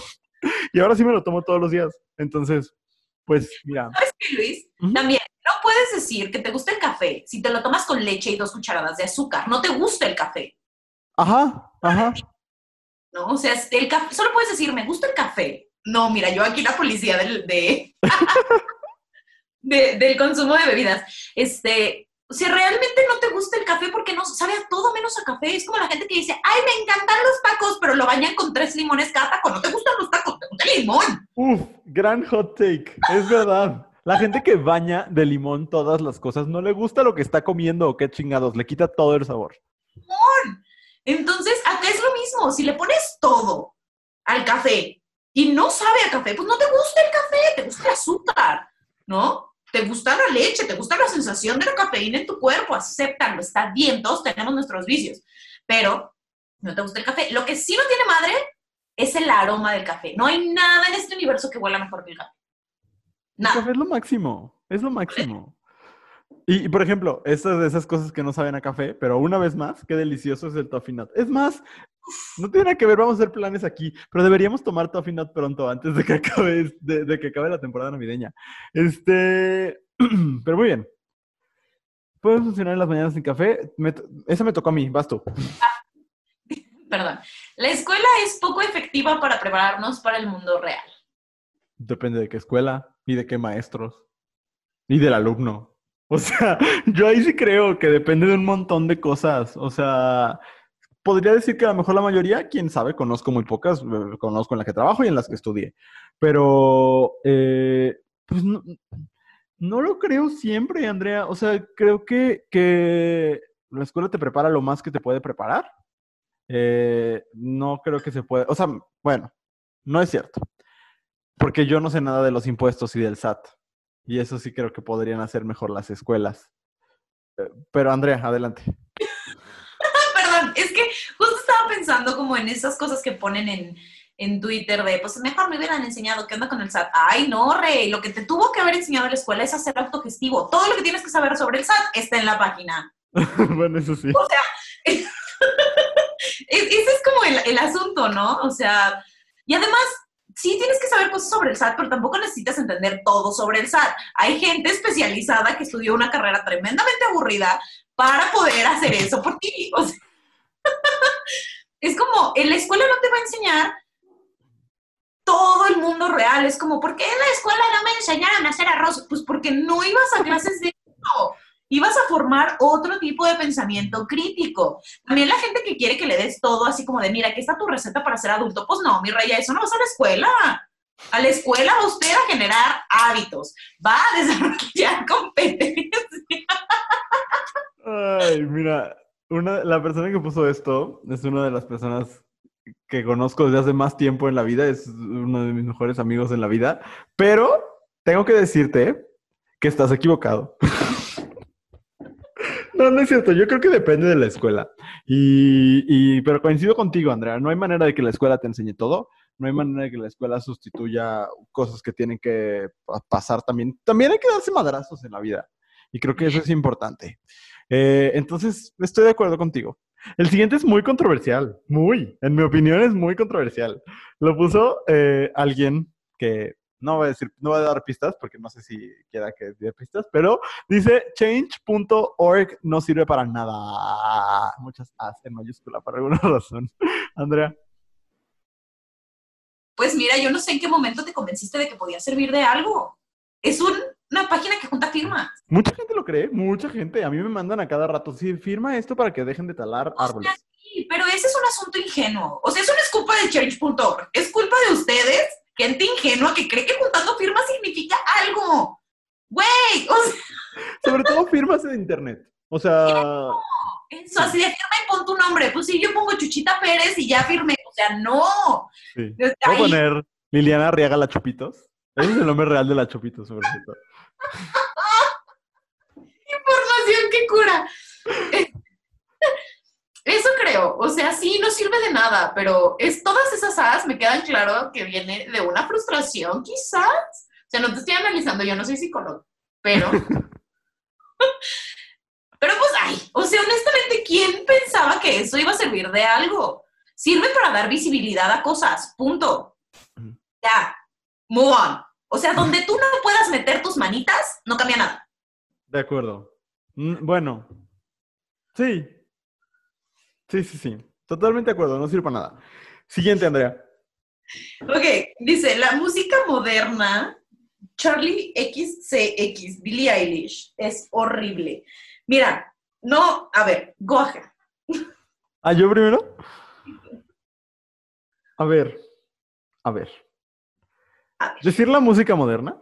y ahora sí me lo tomo todos los días. Entonces, pues mira. ¿Sabes qué, Luis? También no puedes decir que te gusta el café si te lo tomas con leche y dos cucharadas de azúcar. No te gusta el café. Ajá, ajá. No, o sea, el café, solo puedes decir, me gusta el café. No, mira, yo aquí la policía del, de, del consumo de bebidas. Este, si realmente no te gusta el café porque no sabe a todo menos a café, es como la gente que dice, ay, me encantan los tacos, pero lo bañan con tres limones cada taco. No te gustan los tacos, te gusta el limón. Uf, gran hot take. Es verdad. La gente que baña de limón todas las cosas no le gusta lo que está comiendo o qué chingados, le quita todo el sabor. Entonces, acá es lo mismo. Si le pones todo al café y no sabe a café, pues no te gusta el café, te gusta el azúcar, ¿no? Te gusta la leche, te gusta la sensación de la cafeína en tu cuerpo, acéptalo, está bien, todos tenemos nuestros vicios, pero no te gusta el café. Lo que sí no tiene madre es el aroma del café. No hay nada en este universo que huela mejor que el café. El café es lo máximo, es lo máximo. Y, por ejemplo, estas de esas cosas que no saben a café, pero una vez más, qué delicioso es el toffee nut. Es más, no tiene nada que ver, vamos a hacer planes aquí, pero deberíamos tomar toffee nut pronto, antes de que acabe, de, que acabe la temporada navideña. Este, pero muy bien. Puede funcionar en las mañanas sin café. esa me tocó a mí, vas tú. Perdón. La escuela es poco efectiva para prepararnos para el mundo real. Depende de qué escuela y de qué maestros y del alumno. O sea, yo ahí sí creo que depende de un montón de cosas. O sea, podría decir que a lo mejor la mayoría, quién sabe, conozco muy pocas, eh, conozco en las que trabajo y en las que estudié. Pero, eh, pues no, no, lo creo siempre, Andrea. O sea, creo que, que la escuela te prepara lo más que te puede preparar. Eh, no creo que se pueda, o sea, bueno, no es cierto. Porque yo no sé nada de los impuestos y del SAT. Y eso sí creo que podrían hacer mejor las escuelas. Eh, pero Andrea, adelante. Perdón, es que justo estaba pensando como en esas cosas que ponen en, en Twitter de, pues mejor me hubieran enseñado qué onda con el SAT. Ay, no, Rey, lo que te tuvo que haber enseñado en la escuela es hacer autogestivo. Todo lo que tienes que saber sobre el SAT está en la página. bueno, eso sí. O sea, ese es como el, el asunto, ¿no? O sea, y además, sí tienes que saber cosas sobre el SAT, pero tampoco necesitas entender todo sobre el SAT. Hay gente especializada que estudió una carrera tremendamente aburrida para poder hacer eso por ti. es como, en la escuela no te va a enseñar todo el mundo real. Es como, ¿por qué en la escuela no me enseñaron a hacer arroz? Pues porque no ibas a clases de eso y vas a formar otro tipo de pensamiento crítico. También la gente que quiere que le des todo así como de, mira, aquí está tu receta para ser adulto. Pues no, mi rey, eso no vas a la escuela. A la escuela va usted a generar hábitos, va a desarrollar competencias. Ay, mira, una, la persona que puso esto es una de las personas que conozco desde hace más tiempo en la vida, es uno de mis mejores amigos en la vida, pero tengo que decirte que estás equivocado. No, no es cierto. Yo creo que depende de la escuela. Y, pero coincido contigo, Andrea. No hay manera de que la escuela te enseñe todo. No hay manera de que la escuela sustituya cosas que tienen que pasar también. También hay que darse madrazos en la vida. Y creo que eso es importante. Eh, entonces, estoy de acuerdo contigo. El siguiente es muy controversial. Muy. En mi opinión, es muy controversial. Lo puso eh, alguien que no voy a decir, no voy a dar pistas porque no sé si quiera que dé pistas, pero dice change.org no sirve para nada. Muchas As en mayúscula por alguna razón. Andrea. Pues mira, yo no sé en qué momento te convenciste de que podía servir de algo. Es una página que junta firmas. Mucha gente lo cree, mucha gente. A mí me mandan a cada rato, sí, firma esto para que dejen de talar árboles. sí, pero ese es un asunto ingenuo. O sea, eso no es culpa de change.org, es culpa de ustedes gente ingenua que cree que juntando firmas significa algo. Güey, o sea... Sobre todo firmas en internet. O sea... Eso, así de firma y pon tu nombre. Pues sí, yo pongo Chuchita Pérez y ya firmé. O sea, no. Sí. a poner Liliana Arriaga La Chupitos? Ese es el nombre real de La Chupitos, sobre todo. Información que cura. Eso creo, o sea, sí, no sirve de nada, pero es todas esas as me quedan claro que viene de una frustración, quizás. O sea, no te estoy analizando, yo no soy psicólogo, pero. pero pues, ay, o sea, honestamente, ¿quién pensaba que eso iba a servir de algo? Sirve para dar visibilidad a cosas, punto. Ya, move on. O sea, donde tú no puedas meter tus manitas, no cambia nada. De acuerdo. Mm, bueno, sí, Sí, sí, sí. Totalmente de acuerdo, no sirve para nada. Siguiente, Andrea. Ok, dice, la música moderna, Charlie XCX, Billie Eilish, es horrible. Mira, no, a ver, Goja. ¿Ah, yo primero? A ver, a ver. A ver. Decir la música moderna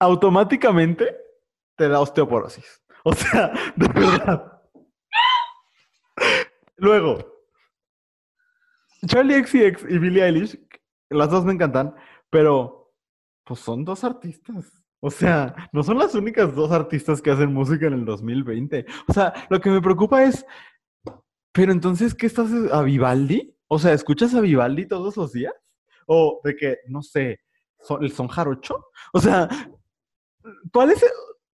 automáticamente te da osteoporosis. O sea, de verdad. Luego, Charlie XCX y Billie Eilish, las dos me encantan, pero pues son dos artistas. O sea, no son las únicas dos artistas que hacen música en el 2020. O sea, lo que me preocupa es, pero entonces, ¿qué estás a Vivaldi? O sea, ¿escuchas a Vivaldi todos los días? O de que, no sé, son, son jarocho. O sea, ¿cuál es? el-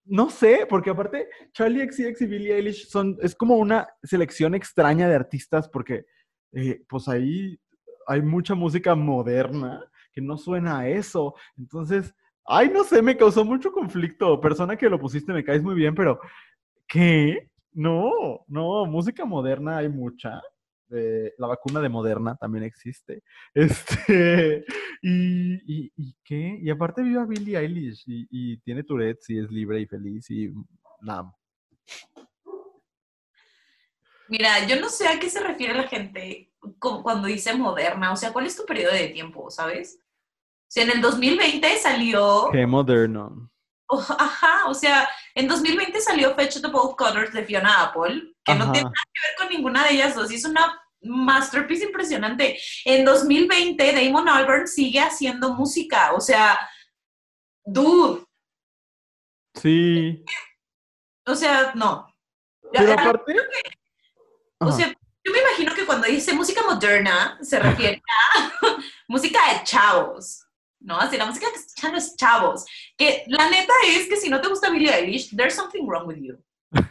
No sé, porque aparte Charlie XCX y Billie Eilish son, es como una selección extraña de artistas porque eh, pues ahí hay mucha música moderna que no suena a eso. Entonces, ay, no sé, me causó mucho conflicto. Persona que lo pusiste, me caes muy bien, pero ¿qué? No, no, música moderna hay mucha. Eh, la vacuna de Moderna también existe. Este, y, y, ¿y qué? Y aparte vive a Billie Eilish y, y tiene Tourette y es libre y feliz y amo. Mira, yo no sé a qué se refiere la gente cu- cuando dice moderna. O sea, ¿cuál es tu periodo de tiempo, sabes? O sea, en el 2020 salió... Qué moderno. Oh, ajá, o sea, en 2020 salió Fetch the Bolt Cutters de Fiona Apple, que no tiene nada que ver con ninguna de ellas dos, y es una masterpiece impresionante. En 2020 Damon Albarn sigue haciendo música, o sea, dude, Sí. o sea, no. Pero aparte. o sea, yo me imagino que cuando dice música moderna se refiere a música de chavos. ¿No? Así la música que escuchan los chavos. Que la neta es que si no te gusta Billie Eilish, there's something wrong with you.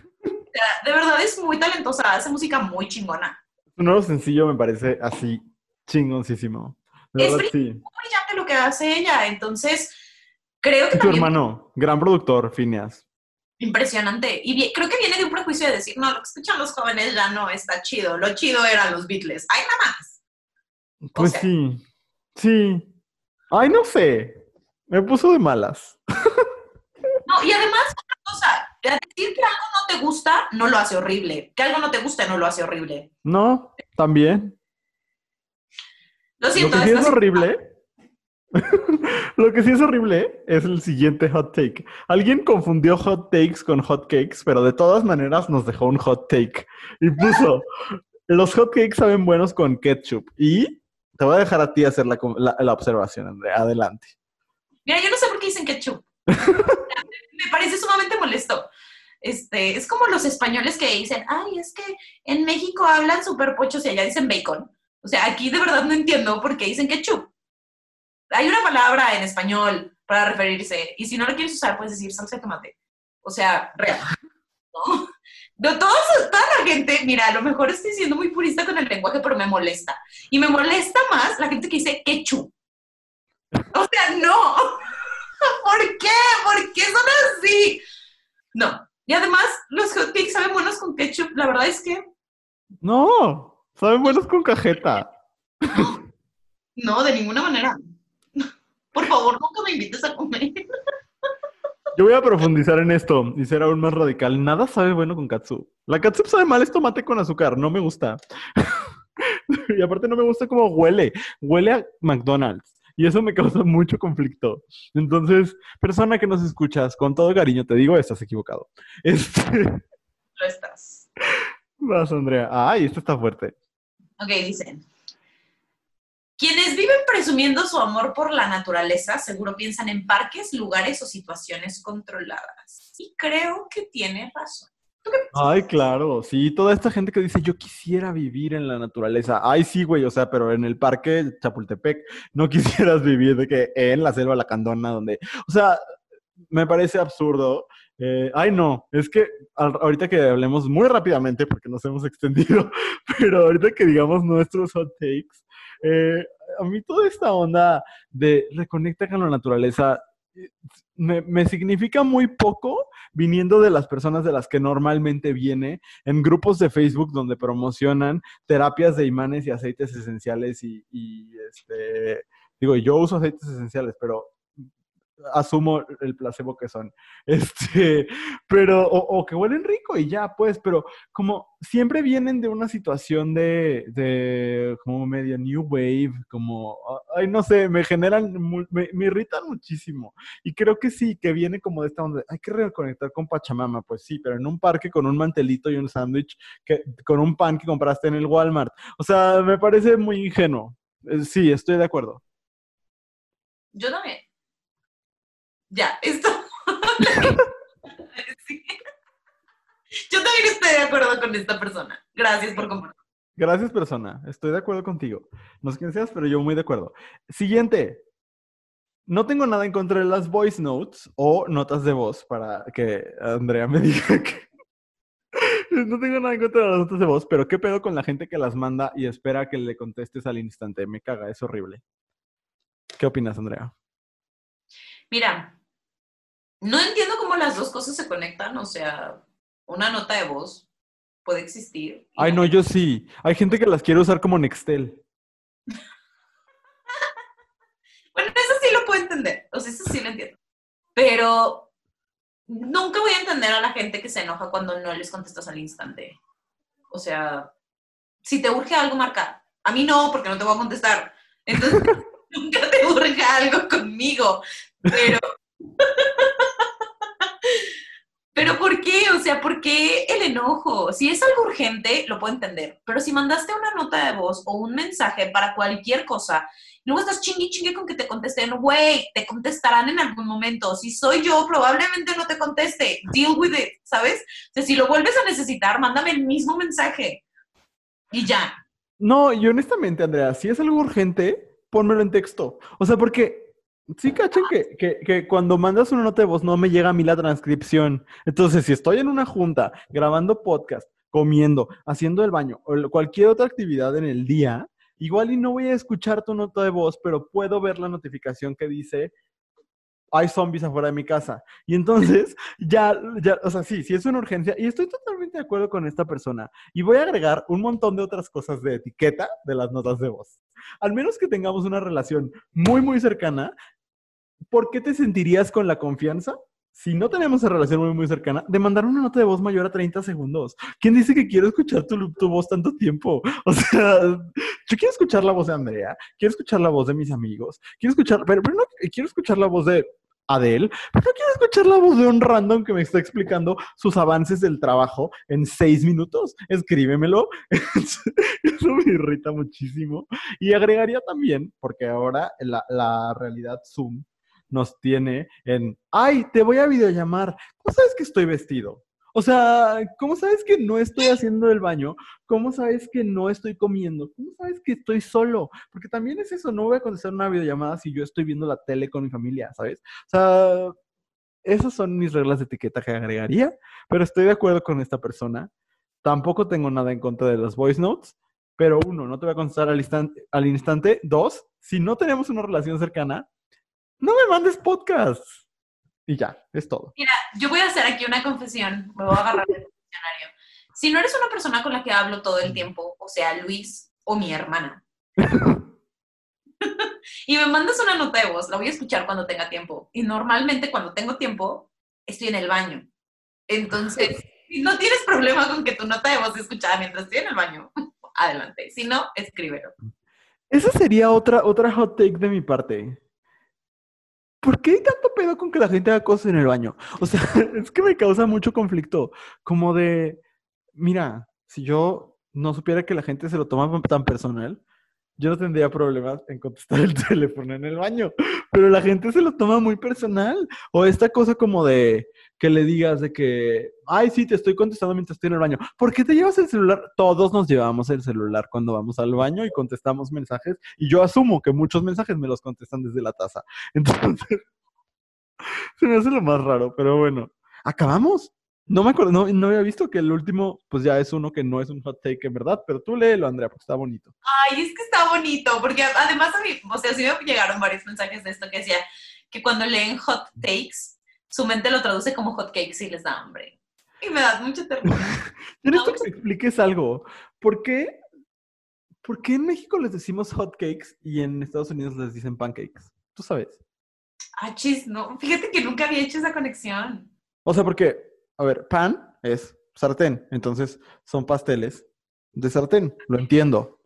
O sea, de verdad es muy talentosa, hace música muy chingona. Su nuevo sencillo me parece así chingoncísimo. De Es verdad, sí. Muy brillante lo que hace ella, entonces creo que Y tu también hermano, gran productor, Phineas. impresionante. Y creo que viene de un prejuicio de decir, no, lo que escuchan los jóvenes ya no está chido, lo chido eran los Beatles. ¡Ay, nada más! Pues sea- sí. Sí. Ay, no sé. Me puso de malas. No, y además, otra cosa, decir que algo no te gusta no lo hace horrible. Que algo no te gusta no lo hace horrible. No, también. Lo Lo siento, que sí es horrible. Lo que sí es horrible es el siguiente hot take. Alguien confundió hot takes con hot cakes, pero de todas maneras nos dejó un hot take. Y puso, los hot cakes saben buenos con ketchup. Y te voy a dejar a ti hacer la, la- la observación, Andrea. Adelante. Mira, yo no sé por qué dicen ketchup. Me parece sumamente molesto. Este, es como los españoles que dicen, ay, es que en México hablan súper pochos y allá dicen bacon. O sea, aquí de verdad no entiendo por qué dicen ketchup. Hay una palabra en español para referirse, y si no lo quieres usar, puedes decir salsa de tomate. O sea, real. ¿no? De todos, toda la gente, mira, a lo mejor estoy siendo muy purista con el lenguaje, pero me molesta. Y me molesta más la gente que dice ketchup. O sea, no. ¿Por qué? ¿Por qué son así? No. Y además, los hotcakes saben buenos con ketchup. La verdad es que No, saben buenos con cajeta. no, de ninguna manera. Por favor, nunca me invites a comer. Yo voy a profundizar en esto y ser aún más radical. Nada sabe bueno con katsu. La katsu sabe mal, es tomate con azúcar. No me gusta. y aparte no me gusta cómo huele. Huele a McDonald's. Y eso me causa mucho conflicto. Entonces, persona que nos escuchas, con todo cariño te digo, estás equivocado. Este, Lo estás. vas, Andrea. Ay, esto está fuerte. Ok, dicen. Quienes viven presumiendo su amor por la naturaleza seguro piensan en parques, lugares o situaciones controladas. Y creo que tiene razón. Ay, claro, sí, toda esta gente que dice, yo quisiera vivir en la naturaleza. Ay, sí, güey, o sea, pero en el parque Chapultepec no quisieras vivir de que en la selva Lacandona, donde, o sea, me parece absurdo. Eh, ay, no, es que ahorita que hablemos muy rápidamente, porque nos hemos extendido, pero ahorita que digamos nuestros hot takes, eh, a mí toda esta onda de reconecta con la naturaleza me, me significa muy poco viniendo de las personas de las que normalmente viene en grupos de Facebook donde promocionan terapias de imanes y aceites esenciales y, y, este, digo, yo uso aceites esenciales, pero asumo el placebo que son. Este, pero, o, que huelen rico y ya, pues, pero como siempre vienen de una situación de, de como medio new wave, como, ay, no sé, me generan, me, me, irritan muchísimo. Y creo que sí, que viene como de esta onda, hay que reconectar con Pachamama, pues sí, pero en un parque con un mantelito y un sándwich, con un pan que compraste en el Walmart. O sea, me parece muy ingenuo. Eh, sí, estoy de acuerdo. Yo también. Ya, esto. Yo también estoy de acuerdo con esta persona. Gracias por compartir. Gracias, persona. Estoy de acuerdo contigo. No sé quién seas, pero yo muy de acuerdo. Siguiente. No tengo nada en contra de las voice notes o notas de voz para que Andrea me diga que. No tengo nada en contra de las notas de voz, pero ¿qué pedo con la gente que las manda y espera que le contestes al instante? Me caga, es horrible. ¿Qué opinas, Andrea? Mira, no entiendo cómo las dos cosas se conectan, o sea, una nota de voz puede existir. Ay, no, yo sí. Hay gente que las quiere usar como Nextel. bueno, eso sí lo puedo entender, o sea, eso sí lo entiendo. Pero nunca voy a entender a la gente que se enoja cuando no les contestas al instante. O sea, si te urge algo, marca. A mí no, porque no te voy a contestar. Entonces, nunca te urge algo conmigo. Pero pero ¿por qué? O sea, ¿por qué el enojo? Si es algo urgente, lo puedo entender. Pero si mandaste una nota de voz o un mensaje para cualquier cosa, luego estás chingue chingue con que te contesten, güey, te contestarán en algún momento. Si soy yo, probablemente no te conteste. Deal with it, ¿sabes? O sea, si lo vuelves a necesitar, mándame el mismo mensaje. Y ya. No, y honestamente, Andrea, si es algo urgente, pónmelo en texto. O sea, porque Sí, cachen que, que, que, cuando mandas una nota de voz no me llega a mí la transcripción. Entonces, si estoy en una junta, grabando podcast, comiendo, haciendo el baño o cualquier otra actividad en el día, igual y no voy a escuchar tu nota de voz, pero puedo ver la notificación que dice hay zombies afuera de mi casa. Y entonces, ya, ya, o sea, sí, sí es una urgencia. Y estoy totalmente de acuerdo con esta persona. Y voy a agregar un montón de otras cosas de etiqueta de las notas de voz. Al menos que tengamos una relación muy, muy cercana, ¿por qué te sentirías con la confianza, si no tenemos esa relación muy, muy cercana, de mandar una nota de voz mayor a 30 segundos? ¿Quién dice que quiero escuchar tu, tu voz tanto tiempo? O sea, yo quiero escuchar la voz de Andrea, quiero escuchar la voz de mis amigos, quiero escuchar, pero, no, quiero escuchar la voz de Adele, pero no quiero escuchar la voz de un random que me está explicando sus avances del trabajo en seis minutos. Escríbemelo. Eso me irrita muchísimo. Y agregaría también, porque ahora la, la realidad Zoom nos tiene en, ay, te voy a videollamar. ¿Cómo sabes que estoy vestido? O sea, ¿cómo sabes que no estoy haciendo el baño? ¿Cómo sabes que no estoy comiendo? ¿Cómo sabes que estoy solo? Porque también es eso, no voy a contestar una videollamada si yo estoy viendo la tele con mi familia, ¿sabes? O sea, esas son mis reglas de etiqueta que agregaría, pero estoy de acuerdo con esta persona. Tampoco tengo nada en contra de las voice notes, pero uno, no te voy a contestar al. Al instante. Dos, si no tenemos una relación cercana, no me mandes podcast. Y ya, es todo. Mira, yo voy a hacer aquí una confesión. Me voy a agarrar el diccionario. Si no eres una persona con la que hablo todo el tiempo, o sea, Luis o mi hermana, y me mandas una nota de voz, la voy a escuchar cuando tenga tiempo. Y normalmente cuando tengo tiempo, estoy en el baño. Entonces, si no tienes problema con que tu nota de voz sea escuchada mientras estoy en el baño, adelante. Si no, escríbelo. Esa sería otra, otra hot take de mi parte. ¿Por qué hay tanto pedo con que la gente haga cosas en el baño? O sea, es que me causa mucho conflicto. Como de, mira, si yo no supiera que la gente se lo toma tan personal, yo no tendría problemas en contestar el teléfono en el baño, pero la gente se lo toma muy personal. O esta cosa como de que le digas de que, ay, sí, te estoy contestando mientras estoy en el baño. ¿Por qué te llevas el celular? Todos nos llevamos el celular cuando vamos al baño y contestamos mensajes. Y yo asumo que muchos mensajes me los contestan desde la taza. Entonces, se me hace lo más raro, pero bueno, acabamos. No me acuerdo, no, había visto que el último, pues ya es uno que no es un hot take en verdad, pero tú léelo, Andrea, porque está bonito. Ay, es que está bonito, porque además a mí, o sea, sí me llegaron varios mensajes de esto que decía que cuando leen hot takes, su mente lo traduce como hot cakes y les da hambre. Y me da mucha ternura. Necesito que me expliques algo. ¿Por qué, ¿Por qué en México les decimos hot cakes y en Estados Unidos les dicen pancakes? ¿Tú sabes? Ah, chis, no. Fíjate que nunca había hecho esa conexión. O sea, porque, a ver, pan es sartén, entonces son pasteles de sartén, lo entiendo.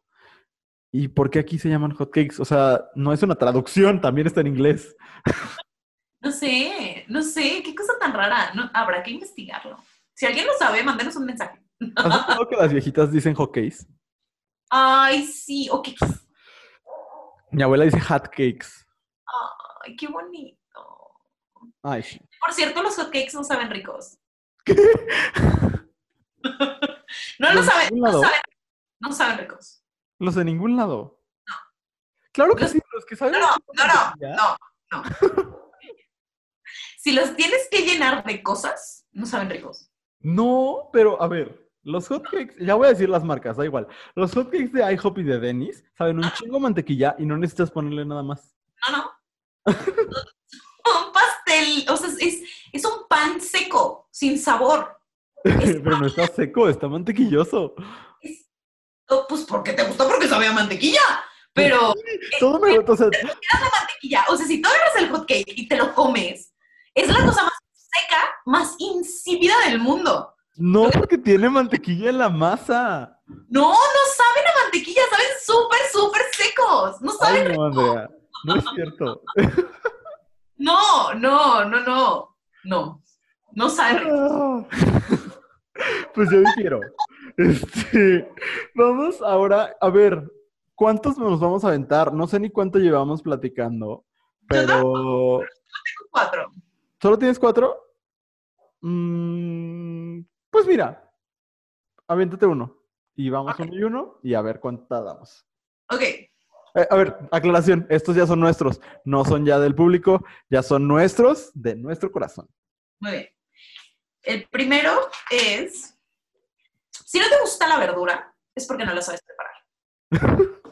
¿Y por qué aquí se llaman hotcakes? O sea, no es una traducción, también está en inglés. No sé, no sé, qué cosa tan rara. No, habrá que investigarlo. Si alguien lo sabe, mándenos un mensaje. ¿Has notado que las viejitas dicen hotcakes? Ay, sí, ok. Mi abuela dice hotcakes. Ay, qué bonito. Ay, sí. Por cierto, los hotcakes no saben ricos. ¿Qué? No lo ¿Los de saben, no saben, no saben ricos. Los de ningún lado. Claro que Los- sí, los que saben. No, no, no, no, no, no. Si los tienes que llenar de cosas, no saben ricos. No, pero a ver, los hotcakes, ya voy a decir las marcas, da igual. Los hotcakes de IHOP y de Denny's saben un chingo mantequilla y no necesitas ponerle nada más. No, no. un pastel, o sea, es, es un pan seco, sin sabor. pero no está seco, está mantequilloso. Es- oh, pues porque te gustó porque sabía mantequilla. Pero Todo me o sea, mantequilla, o sea, si tú agarras el hot cake y te lo comes, es la cosa más seca, más insípida del mundo. no porque tiene mantequilla en la masa. No, no saben a mantequilla, saben súper, súper secos. No saben. Ay, no, Andrea, no es cierto. No, no, no, no. No. No rico. Pues yo difiero. Este, vamos ahora a ver, ¿cuántos nos vamos a aventar? No sé ni cuánto llevamos platicando, pero Cuatro. ¿solo tienes cuatro? Mm, pues mira, aviéntate uno y vamos Ok. uno y uno y a ver cuánta damos. Ok. Eh, a ver, aclaración, estos ya son nuestros, no son ya del público, ya son nuestros, de nuestro corazón. Muy bien. El primero es, si no te gusta la verdura, es porque no la sabes preparar.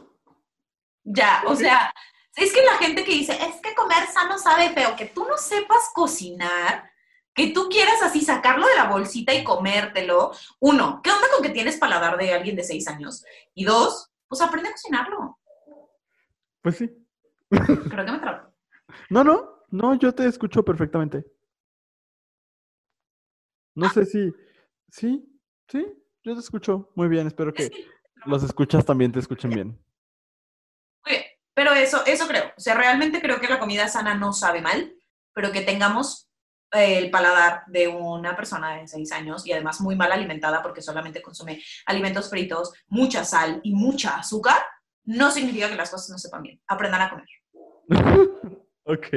ya, o sea, es que la gente que dice, es que comer sano sabe feo, que tú no sepas cocinar, que tú quieras así sacarlo de la bolsita y comértelo. Uno, ¿qué onda con que tienes paladar de alguien de seis años? Y dos, pues aprende a cocinarlo. Pues sí. Creo que me trabo. No, no, no, yo te escucho perfectamente. No sé si, sí, sí, yo te escucho muy bien, espero que los escuchas también te escuchen bien. Muy bien, pero eso, eso creo. O sea, realmente creo que la comida sana no sabe mal, pero que tengamos eh, el paladar de una persona de 6 años y además muy mal alimentada porque solamente consume alimentos fritos, mucha sal y mucha azúcar, no significa que las cosas no sepan bien. Aprendan a comer. Ok.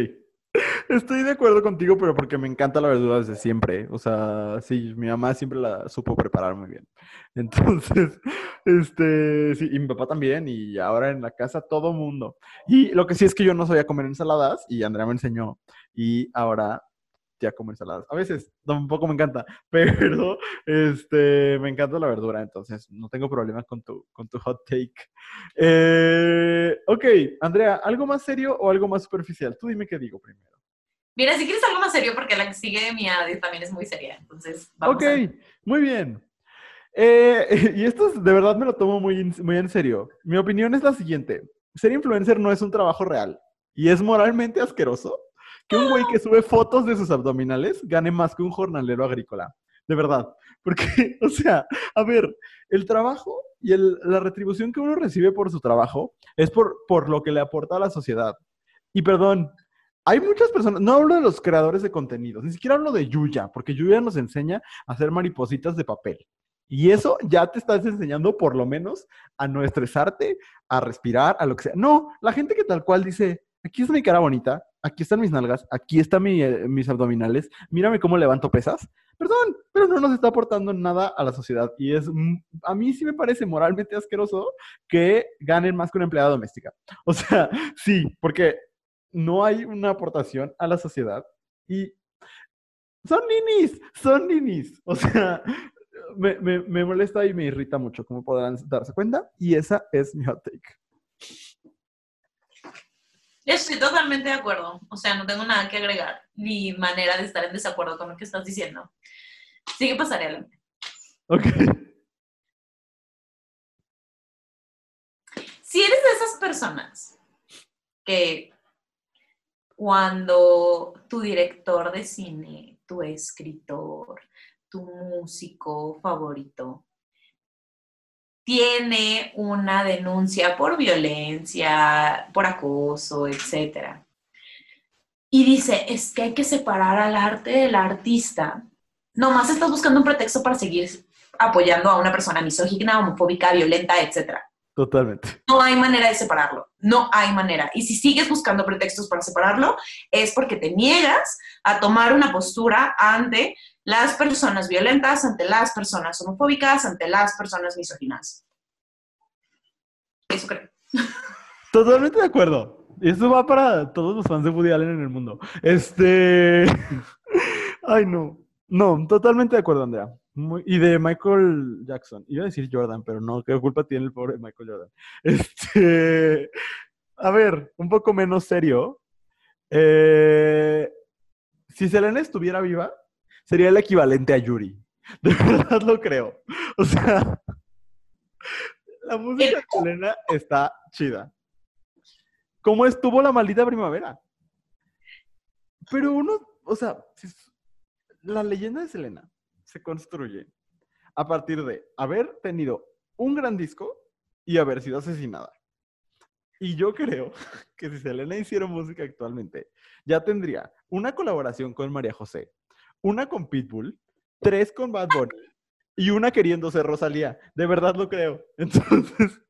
Estoy de acuerdo contigo, pero porque me encanta la verdura desde siempre. O sea, sí, mi mamá siempre la supo preparar muy bien. Entonces, este, sí, y mi papá también, y ahora en la casa todo mundo. Y lo que sí es que yo no sabía comer ensaladas, y Andrea me enseñó, y ahora ya como ensaladas. A veces tampoco me encanta, pero este, me encanta la verdura, entonces no tengo problema con tu, con tu hot take. Eh, ok, Andrea, ¿algo más serio o algo más superficial? Tú dime qué digo primero. Mira, si quieres algo más serio, porque la que sigue de mi Adi también es muy seria. Entonces, vamos Ok, a- muy bien. Eh, y esto es- de verdad me lo tomo muy, muy en serio. Mi opinión es la siguiente. Ser influencer no es un trabajo real y es moralmente asqueroso que un güey que sube fotos de sus abdominales gane más que un jornalero agrícola. De verdad. Porque, o sea, a ver, el trabajo y el- la retribución que uno recibe por su trabajo es por, por lo que le aporta a la sociedad. Y perdón, hay muchas personas, no hablo de los creadores de contenidos, ni siquiera hablo de Yuya, porque Yuya nos enseña a hacer maripositas de papel. Y eso ya te estás enseñando por lo menos a no estresarte, a respirar, a lo que sea. No, la gente que tal cual dice, aquí está mi cara bonita, aquí están mis nalgas, aquí están eh, mis abdominales, mírame cómo levanto pesas. Perdón, pero no nos está aportando nada a la sociedad. Y es, mm, a mí sí me parece moralmente asqueroso que ganen más que una empleada doméstica. O sea, sí, porque no hay una aportación a la sociedad y son ninis, son ninis. O sea, me, me- me molesta y me irrita mucho, como podrán darse cuenta. Y esa es mi hot take. Estoy totalmente de acuerdo. O sea, no tengo nada que agregar, ni manera de estar en desacuerdo con lo que estás diciendo. Sigue pasarela. Ok. Si eres de esas personas que cuando tu director de cine, tu escritor, tu músico favorito tiene una denuncia por violencia, por acoso, etcétera. Y dice, es que hay que separar al arte del artista. Nomás estás buscando un pretexto para seguir apoyando a una persona misógina, homofóbica, violenta, etcétera. Totalmente. No hay manera de separarlo, no hay manera. Y si sigues buscando pretextos para separarlo, es porque te niegas a tomar una postura ante las personas violentas, ante las personas homofóbicas, ante las personas misóginas. Eso creo. Totalmente de acuerdo. Eso va para todos los fans de Woody Allen en el mundo. Este. Ay, no. No, totalmente de acuerdo, Andrea. Y de Michael Jackson. Iba a decir Jordan, pero no, ¿qué culpa tiene el pobre Michael Jordan? Este. A ver, un poco menos serio. Eh, si Selena estuviera viva, sería el equivalente a Yuri. De verdad lo creo. O sea, la música de Selena está chida. ¿Cómo estuvo la maldita primavera? Pero uno, o sea, la leyenda de Selena se construye a partir de haber tenido un gran disco y haber sido asesinada. Y yo creo que si Selena hiciera música actualmente, ya tendría una colaboración con María José, una con Pitbull, tres con Bad Bunny y una queriendo ser Rosalía. De verdad lo creo. Entonces,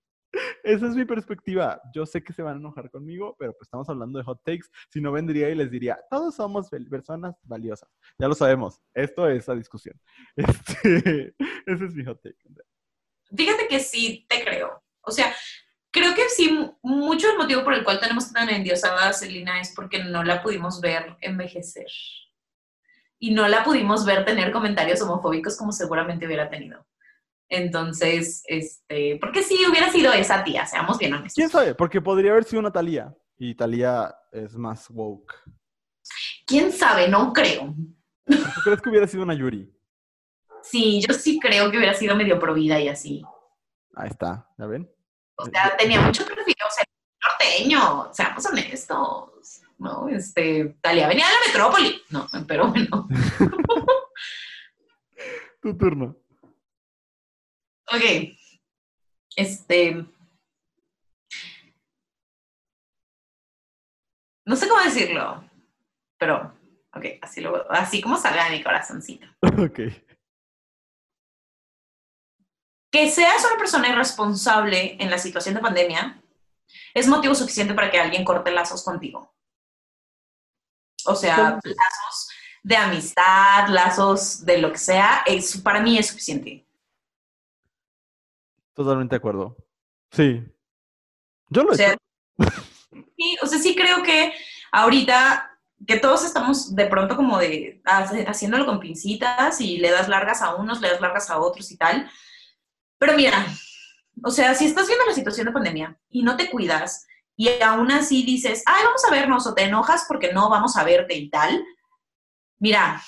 esa es mi perspectiva. Yo sé que se van a enojar conmigo, pero pues estamos hablando de hot takes. Si no, vendría y les diría, todos somos personas valiosas. Ya lo sabemos. Esto es la discusión. Este, ese es mi hot take. Fíjate que sí te creo. O sea, creo que sí, mucho el motivo por el cual tenemos tan endiosada a Selena es porque no la pudimos ver envejecer y no la pudimos ver tener comentarios homofóbicos como seguramente hubiera tenido. Entonces, este, porque sí hubiera sido esa tía, seamos bien honestos. ¿Quién sabe? Porque podría haber sido una Talía y Talía es más woke. ¿Quién sabe? No creo. ¿Tú crees que hubiera sido una Yuri? Sí, yo sí creo que hubiera sido medio pro vida y así. Ahí está, ¿ya ven? O sea, tenía mucho perfil, o sea, norteño, seamos honestos. ¿no? Este, Talia venía de la metrópoli. No, pero bueno. tu turno. Ok. Este. No sé cómo decirlo, pero, ok, así, lo, así como salga de mi corazoncito. Ok. Que seas una persona irresponsable en la situación de pandemia es motivo suficiente para que alguien corte lazos contigo. O sea, lazos de amistad, lazos de lo que sea, es, para mí es suficiente. Totalmente de acuerdo. Sí. Yo lo he hecho. Sí, o sea, sí creo que ahorita que todos estamos de pronto como de haciéndolo con pincitas y le das largas a unos, le das largas a otros y tal. Pero mira, o sea, si estás viendo la situación de pandemia y no te cuidas y aún así dices, ay, vamos a vernos o te enojas porque no vamos a verte y tal, mira,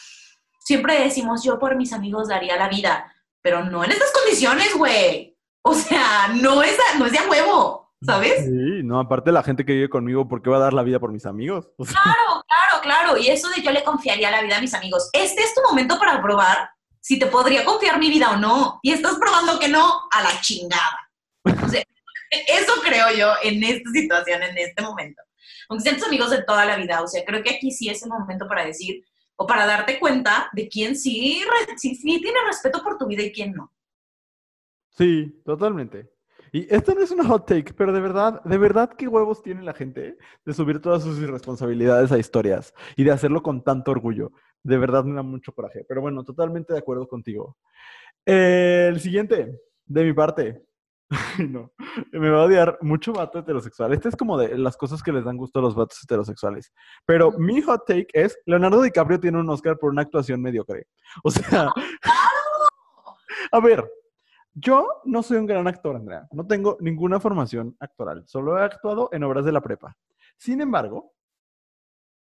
siempre decimos, yo por mis amigos daría la vida, pero no en estas condiciones, güey. O sea, no es, no es de a huevo, ¿sabes? Sí, no, aparte la gente que vive conmigo, ¿por qué va a dar la vida por mis amigos? Claro, claro, claro. Y eso de yo le confiaría la vida a mis amigos. Este es tu momento para probar si te podría confiar mi vida o no. Y estás probando que no, a la chingada. O sea, eso creo yo en esta situación, en este momento. Aunque sean tus amigos de toda la vida, o sea, creo que aquí sí es el momento para decir o para darte cuenta de quién sí, sí, sí tiene respeto por tu vida y quién no. Sí, totalmente. Y esto no es una hot take, pero de verdad, de verdad, qué huevos tiene la gente de subir todas sus irresponsabilidades a historias y de hacerlo con tanto orgullo. De verdad me da mucho coraje. Pero bueno, totalmente de acuerdo contigo. el siguiente, de mi parte, no, me va a odiar mucho vato heterosexual. Este es como de las cosas que les dan gusto a los vatos heterosexuales. Pero mi hot take es, Leonardo DiCaprio tiene un Oscar por una actuación mediocre. O sea, a ver, yo no soy un gran actor, Andrea. No tengo ninguna formación actoral. Solo he actuado en obras de la prepa. Sin embargo,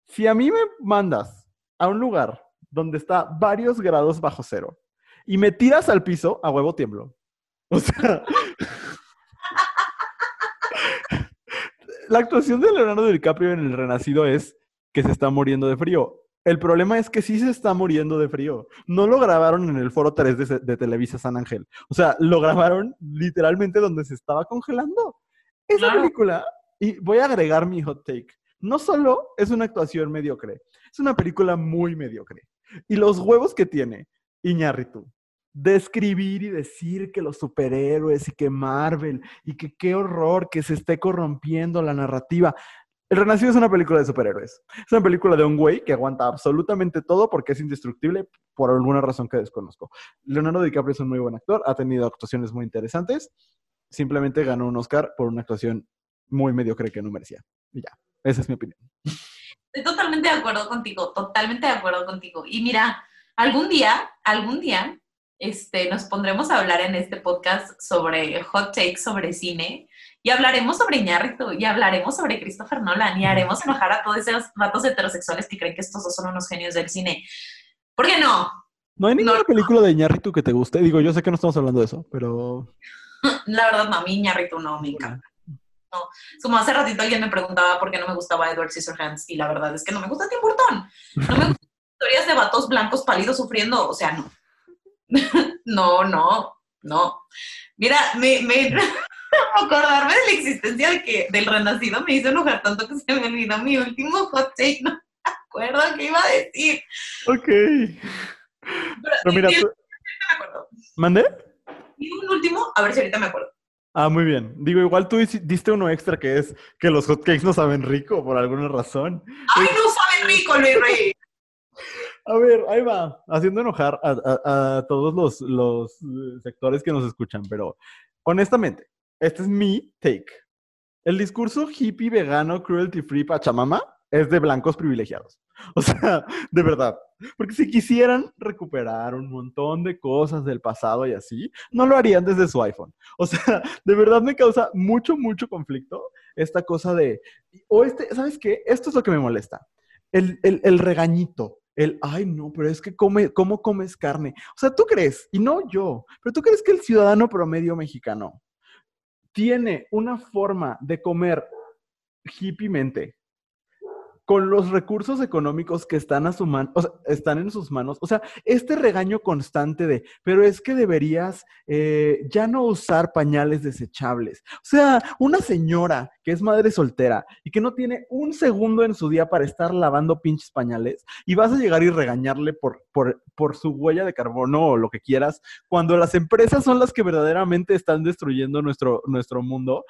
si a mí me mandas a un lugar donde está varios grados bajo cero y me tiras al piso, a huevo tiemblo. O sea, la actuación de Leonardo DiCaprio en El Renacido es que se está muriendo de frío. El problema es que sí se está muriendo de frío. No lo grabaron en el foro 3 de, de Televisa San Ángel. O sea, lo grabaron literalmente donde se estaba congelando. Esa Claro. película, y voy a agregar mi hot take, no solo es una actuación mediocre, es una película muy mediocre. Y los huevos que tiene Iñárritu de escribir y decir que los superhéroes y que Marvel y que qué horror que se esté corrompiendo la narrativa. El Renacido es una película de superhéroes. Es una película de un güey que aguanta absolutamente todo porque es indestructible por alguna razón que desconozco. Leonardo DiCaprio es un muy buen actor, ha tenido actuaciones muy interesantes. Simplemente ganó un Oscar por una actuación muy mediocre que no merecía. Y ya, esa es mi opinión. Estoy totalmente de acuerdo contigo, totalmente de acuerdo contigo. Y mira, algún día, algún día, este, nos pondremos a hablar en este podcast sobre hot takes sobre cine y hablaremos sobre Iñárritu y hablaremos sobre Christopher Nolan y haremos enojar a todos esos vatos heterosexuales que creen que estos dos son unos genios del cine. ¿Por qué no? ¿No hay ninguna No. película de Iñárritu que te guste? Digo, yo sé que no estamos hablando de eso, pero... La verdad, no, a mí Iñárritu no me encanta. Como hace ratito alguien me preguntaba por qué no me gustaba Edward Scissorhands y la verdad es que no me gusta Tim Burton. No me gustan historias de vatos blancos pálidos sufriendo, o sea, no. no, no, no. Mira, me, me acordarme de la existencia de que, del renacido me hizo enojar tanto que se me olvidó mi último hot take, no me acuerdo qué iba a decir. Ok. Pero, Pero mira, tú- me acuerdo. ¿Mandé? Y un último, a ver si ahorita me acuerdo. Ah, muy bien. Digo, igual tú diste uno extra que es que los hotcakes no saben rico por alguna razón. ¡Ay, no sabe rico, Luis Rey! A ver, ahí va, haciendo enojar a, a- a todos los, los eh, sectores que nos escuchan, pero honestamente, este es mi take. El discurso hippie, vegano, cruelty free, pachamama es de blancos privilegiados. O sea, de verdad. Porque si quisieran recuperar un montón de cosas del pasado y así, no lo harían desde su iPhone. O sea, de verdad me causa mucho, mucho conflicto esta cosa de, o este, ¿sabes qué? Esto es lo que me molesta. El, el, el regañito, el, ay, no, pero es que come, ¿cómo comes carne? O sea, tú crees, y no yo, pero tú crees que el ciudadano promedio mexicano tiene una forma de comer hippiemente con los recursos económicos que están a su mano, o sea, están en sus manos. O sea, este regaño constante de, pero es que deberías eh, ya no usar pañales desechables. O sea, una señora que es madre soltera y que no tiene un segundo en su día para estar lavando pinches pañales y vas a llegar y regañarle por, por, por su huella de carbono o lo que quieras, cuando las empresas son las que verdaderamente están destruyendo nuestro, nuestro mundo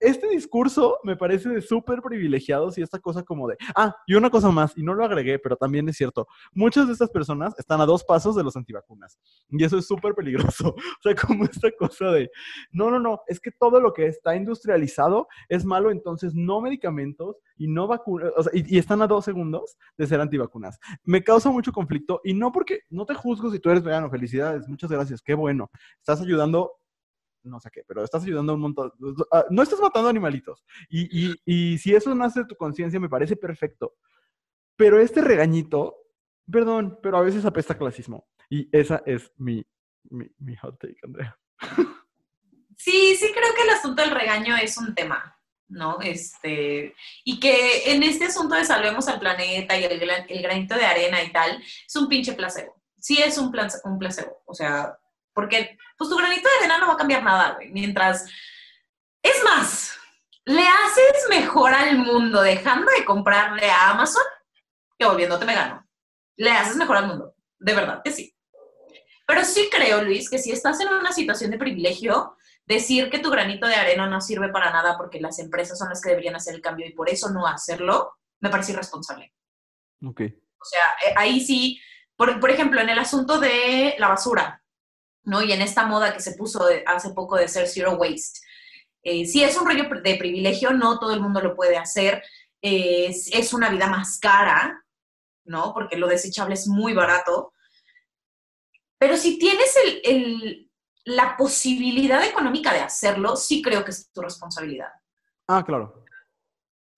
este discurso me parece de súper privilegiados y esta cosa como de, ah, y una cosa más, y no lo agregué, pero también es cierto, muchas de estas personas están a dos pasos de los antivacunas y eso es súper peligroso. O sea, como esta cosa de, no, no, no, es que todo lo que está industrializado es malo, entonces no medicamentos y no vacunas, o sea, y, y están a dos segundos de ser antivacunas. Me causa mucho conflicto y no porque, no te juzgo si tú eres vegano, felicidades, muchas gracias, qué bueno, estás ayudando no sé qué, pero estás ayudando un montón. Uh, no estás matando animalitos. Y, y, y si eso nace de tu conciencia, me parece perfecto. Pero este regañito, perdón, pero a veces apesta clasismo. Y esa es mi, mi, mi hot take, Andrea. Sí, sí creo que el asunto del regaño es un tema, ¿no? Este, y que en este asunto de salvemos al planeta y el, el granito de arena y tal, es un pinche placebo. Sí es un, plan, un placebo, o sea, porque pues tu granito de arena no va a cambiar nada, güey. Mientras, es más, le haces mejor al mundo dejando de comprarle a Amazon que volviéndote vegano. Le haces mejor al mundo, de verdad que sí. Pero sí creo, Luis, que si estás en una situación de privilegio, decir que tu granito de arena no sirve para nada porque las empresas son las que deberían hacer el cambio y por eso no hacerlo, me parece irresponsable. Ok. O sea, eh, ahí sí, por, por ejemplo, en el asunto de la basura, ¿no? Y en esta moda que se puso de, hace poco de ser zero waste. Eh, sí es un rollo de privilegio, no todo el mundo lo puede hacer, eh, es, es, una vida más cara, ¿no? Porque lo desechable es muy barato. Pero si tienes el, el, la posibilidad económica de hacerlo, sí creo que es tu responsabilidad. Ah, claro.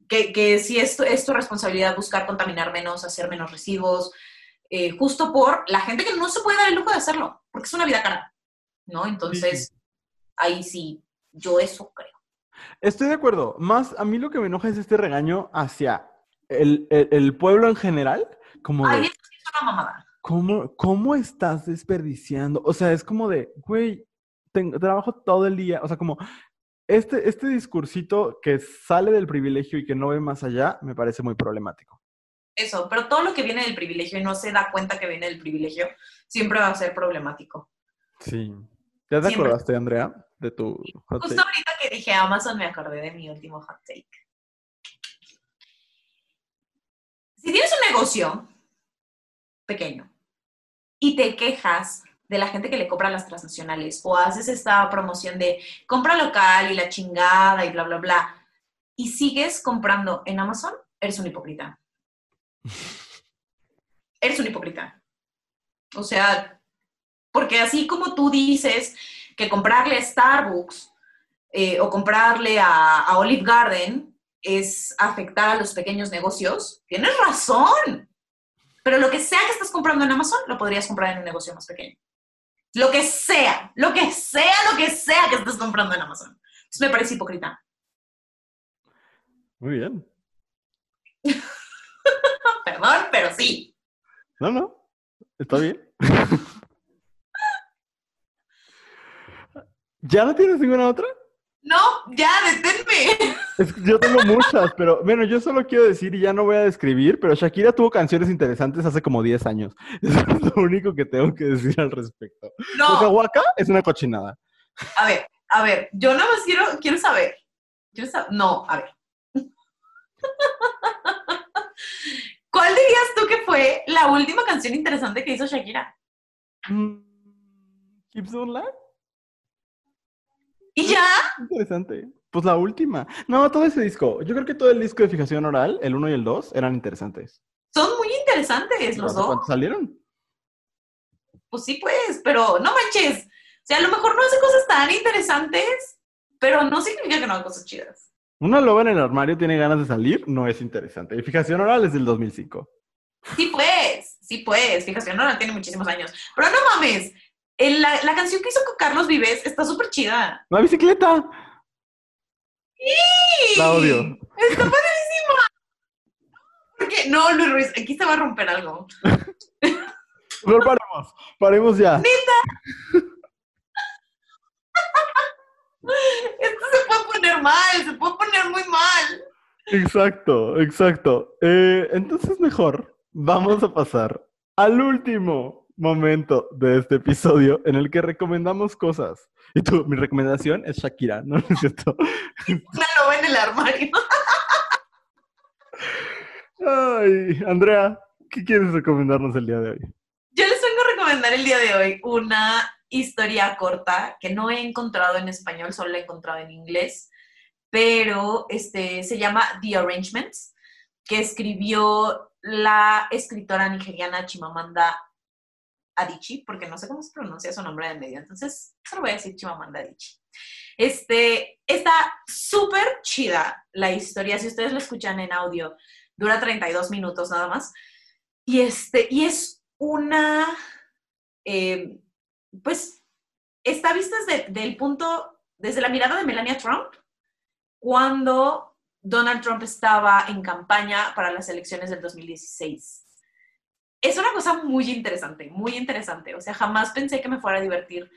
Que, que sí es tu, es tu responsabilidad buscar contaminar menos, hacer menos residuos, eh, justo por la gente que no se puede dar el lujo de hacerlo, porque es una vida cara, ¿no? Entonces, sí. ahí sí, yo eso creo. Estoy de acuerdo. Más, a mí lo que me enoja es este regaño hacia el, el- el pueblo en general, como de, Ay, eso sí es una mamada. ¿cómo, ¿cómo estás desperdiciando? O sea, es como de, güey, tengo- trabajo todo el día, o sea, como este, este discursito que sale del privilegio y que no ve más allá, me parece muy problemático. Eso, pero todo lo que viene del privilegio y no se da cuenta que viene del privilegio, siempre va a ser problemático. Sí. ¿Ya te Siempre. acordaste, Andrea, de tu hot Justo take? ahorita que dije Amazon me acordé de mi último hot take. Si tienes un negocio pequeño y te quejas de la gente que le compra a las transnacionales o haces esta promoción de compra local y la chingada y bla, bla, bla, y sigues comprando en Amazon, eres un hipócrita. Eres un hipócrita. O sea, porque así como tú dices que comprarle a Starbucks eh, o comprarle a, a Olive Garden es afectar a los pequeños negocios, tienes razón. Pero lo que sea que estás comprando en Amazon, lo podrías comprar en un negocio más pequeño. Lo que sea, lo que sea, lo que sea que estés comprando en Amazon. Entonces me parece hipócrita. Muy bien. Perdón, pero sí. No, no. Está bien. ¿Ya no tienes ninguna otra? No, ya, deténme. Es que yo tengo muchas, pero bueno, yo solo quiero decir y ya no voy a describir, pero Shakira tuvo canciones interesantes hace como 10 años. Eso es lo único que tengo que decir al respecto. No, Waka es una cochinada. a ver, a ver, yo nada más quiero, quiero saber. Quiero saber. No, a ver. ¿Cuál dirías tú que fue la última canción interesante que hizo Shakira? Mm, Keeps on Live, Y ya, interesante. Pues la última. No, todo ese disco. Yo creo que todo el disco de fijación oral, el 1 y el 2, eran interesantes. son muy interesantes los ¿Hace dos. cuánto salieron? Pues sí, pues, pero no manches. O sea, a lo mejor no hace cosas tan interesantes, pero no significa que no haga cosas chidas. Una loba en el armario tiene ganas de salir, no es interesante. Y fijación oral es del 2005. Sí, pues, sí, pues. Fijación no tiene muchísimos años. Pero no mames. la, la canción que hizo con Carlos Vives está súper chida. ¡La bicicleta! La odio. Está padrísima. Porque, no, Luis Ruiz, aquí se va a romper algo. Pero paremos, paremos ya. Esto se puede poner mal, se puede poner muy mal. Exacto, exacto. Eh, entonces mejor vamos a pasar al último momento de este episodio en el que recomendamos cosas. Y tú, mi recomendación es Shakira, ¿no? ¿No es cierto? Una loba en el armario. Ay, Andrea, ¿qué quieres recomendarnos el día de hoy? Yo les vengo a recomendar el día de hoy una historia corta que no he encontrado en español, solo la he encontrado en inglés, pero este, se llama The Arrangements, que escribió la escritora nigeriana Chimamanda Adichie, porque no sé cómo se pronuncia su nombre de medio, entonces solo voy a decir Chimamanda Adichie. Este, está súper chida la historia, si ustedes lo escuchan en audio, dura 32 minutos nada más, y, este, y es una, eh, pues, está vista desde el punto, desde la mirada de Melania Trump, cuando Donald Trump estaba en campaña para las elecciones del 2016. Es una cosa muy interesante, muy interesante. O sea, jamás pensé que me fuera a divertir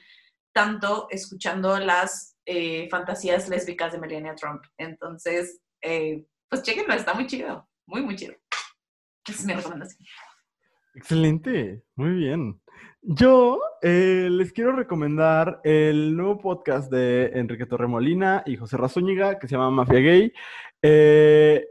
tanto escuchando las eh, fantasías lésbicas de Melania Trump. Entonces, eh, pues chequenlo, está muy chido, muy, muy chido. Excelente, muy bien. Yo eh, les quiero recomendar el nuevo podcast de Enrique Torremolina y José Razúñiga que se llama Mafia Gay. Eh,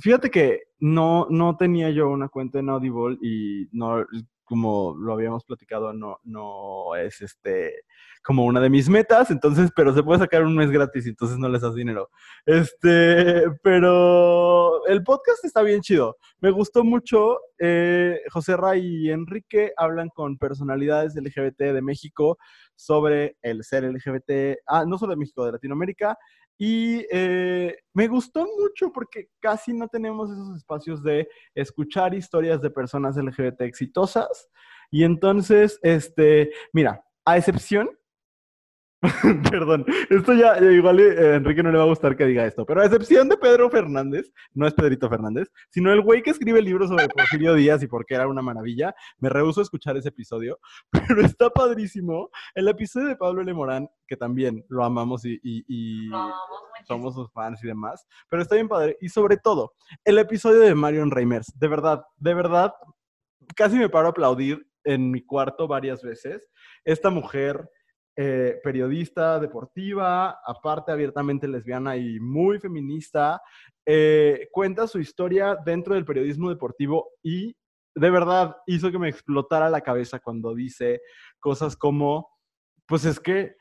fíjate que no, no tenía yo una cuenta en Audible y no, como lo habíamos platicado, no, no es este como una de mis metas, entonces, pero se puede sacar un mes gratis, entonces no les das dinero. Este, pero el podcast está bien chido. Me gustó mucho. Eh, José Ray y Enrique hablan con personalidades LGBT de México sobre el ser LGBT, ah, no solo de México, de Latinoamérica. Y eh, me gustó mucho porque casi no tenemos esos espacios de escuchar historias de personas LGBT exitosas. Y entonces, este, mira, a excepción Perdón, esto ya, igual eh, a Enrique no le va a gustar que diga esto, pero a excepción de Pedro Fernández, no es Pedrito Fernández, sino el güey que escribe libros sobre Porfirio Díaz y por qué era una maravilla, me rehuso a escuchar ese episodio, pero está padrísimo. El episodio de Pablo L. Morán, que también lo amamos y, somos sus fans y demás, pero está bien padre. Y sobre todo, el episodio de Marion Reimers, de verdad, de verdad, casi me paro a aplaudir en mi cuarto varias veces. Esta mujer, eh, periodista deportiva, aparte abiertamente lesbiana y muy feminista, eh, cuenta su historia dentro del periodismo deportivo y de verdad hizo que me explotara la cabeza cuando dice cosas como, pues es que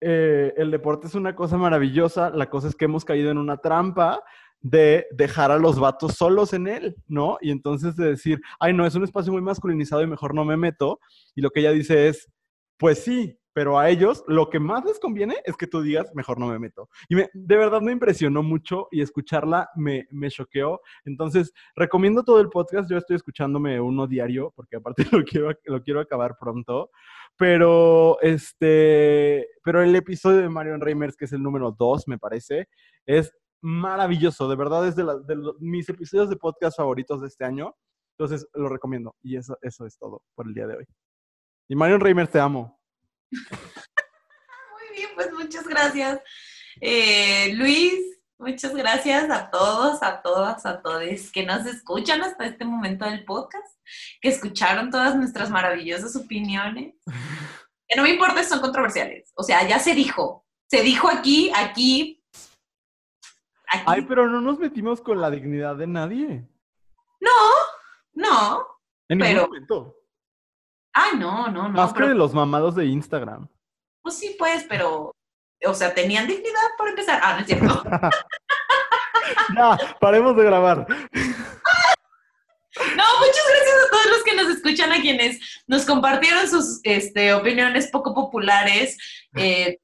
eh, el deporte es una cosa maravillosa, la cosa es que hemos caído en una trampa de dejar a los vatos solos en él, ¿no? Y entonces de decir, ay, no, es un espacio muy masculinizado y mejor no me meto. Y lo que ella dice es, pues sí, pero a ellos lo que más les conviene es que tú digas, mejor no me meto. Y me- de verdad me impresionó mucho y escucharla me, me choqueó. Entonces, recomiendo todo el podcast. Yo estoy escuchándome uno diario porque aparte lo quiero, lo quiero acabar pronto. Pero este, pero el episodio de Marion Reimers, que es el número 2, me parece, es maravilloso. De verdad es de, la- de lo- mis episodios de podcast favoritos de este año. Entonces, lo recomiendo. Y eso, eso es todo por el día de hoy. Y Marion Reimers, te amo. Muy bien, pues muchas gracias. Eh, Luis, muchas gracias a todos, a todas, a todos que nos escuchan hasta este momento del podcast, que escucharon todas nuestras maravillosas opiniones. Que no me importa si son controversiales. O sea, ya se dijo. Se dijo aquí, aquí. Aquí. Ay, pero no nos metimos con la dignidad de nadie. No. En ningún Pero- momento. Ay, no, no, no. Más que pero- de los mamados de Instagram. Pues sí, pues, pero. O sea, tenían dignidad por empezar. Ah, no es cierto. Ya, paremos de grabar. No, muchas gracias a todos los que nos escuchan, a quienes nos compartieron sus este, opiniones poco populares. Eh,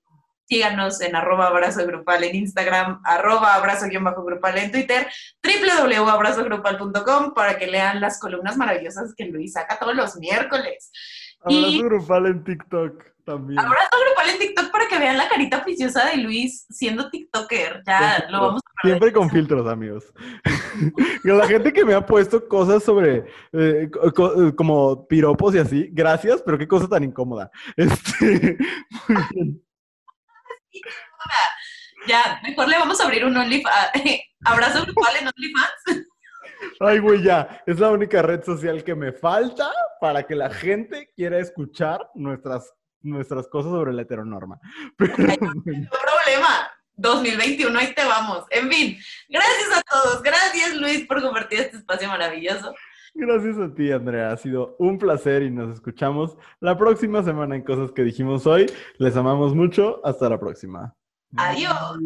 síganos en arroba abrazo grupal en Instagram, arroba abrazo guion bajo grupal en Twitter, www.abrazogrupal.com para que lean las columnas maravillosas que Luis saca todos los miércoles. Y- Abrazo grupal en TikTok también. Abrazo grupal en TikTok para que vean la carita preciosa de Luis siendo TikToker. Ya lo vamos a perder. Siempre con filtros, amigos. La gente que me ha puesto cosas sobre, eh, co- eh, como piropos y así, gracias, pero qué cosa tan incómoda. Este, muy bien. Ya, mejor le vamos a abrir un OnlyFans. Abrazo grupal en OnlyFans. Ay, güey, ya. Es la única red social que me falta para que la gente quiera escuchar nuestras, nuestras cosas sobre la heteronorma. Pero, No problema. 2021, ahí te vamos. En fin, gracias a todos. Gracias, Luis, por compartir este espacio maravilloso. Gracias a ti, Andrea. Ha sido un placer y nos escuchamos la próxima semana en Cosas que dijimos hoy. Les amamos mucho. Hasta la próxima. Adiós.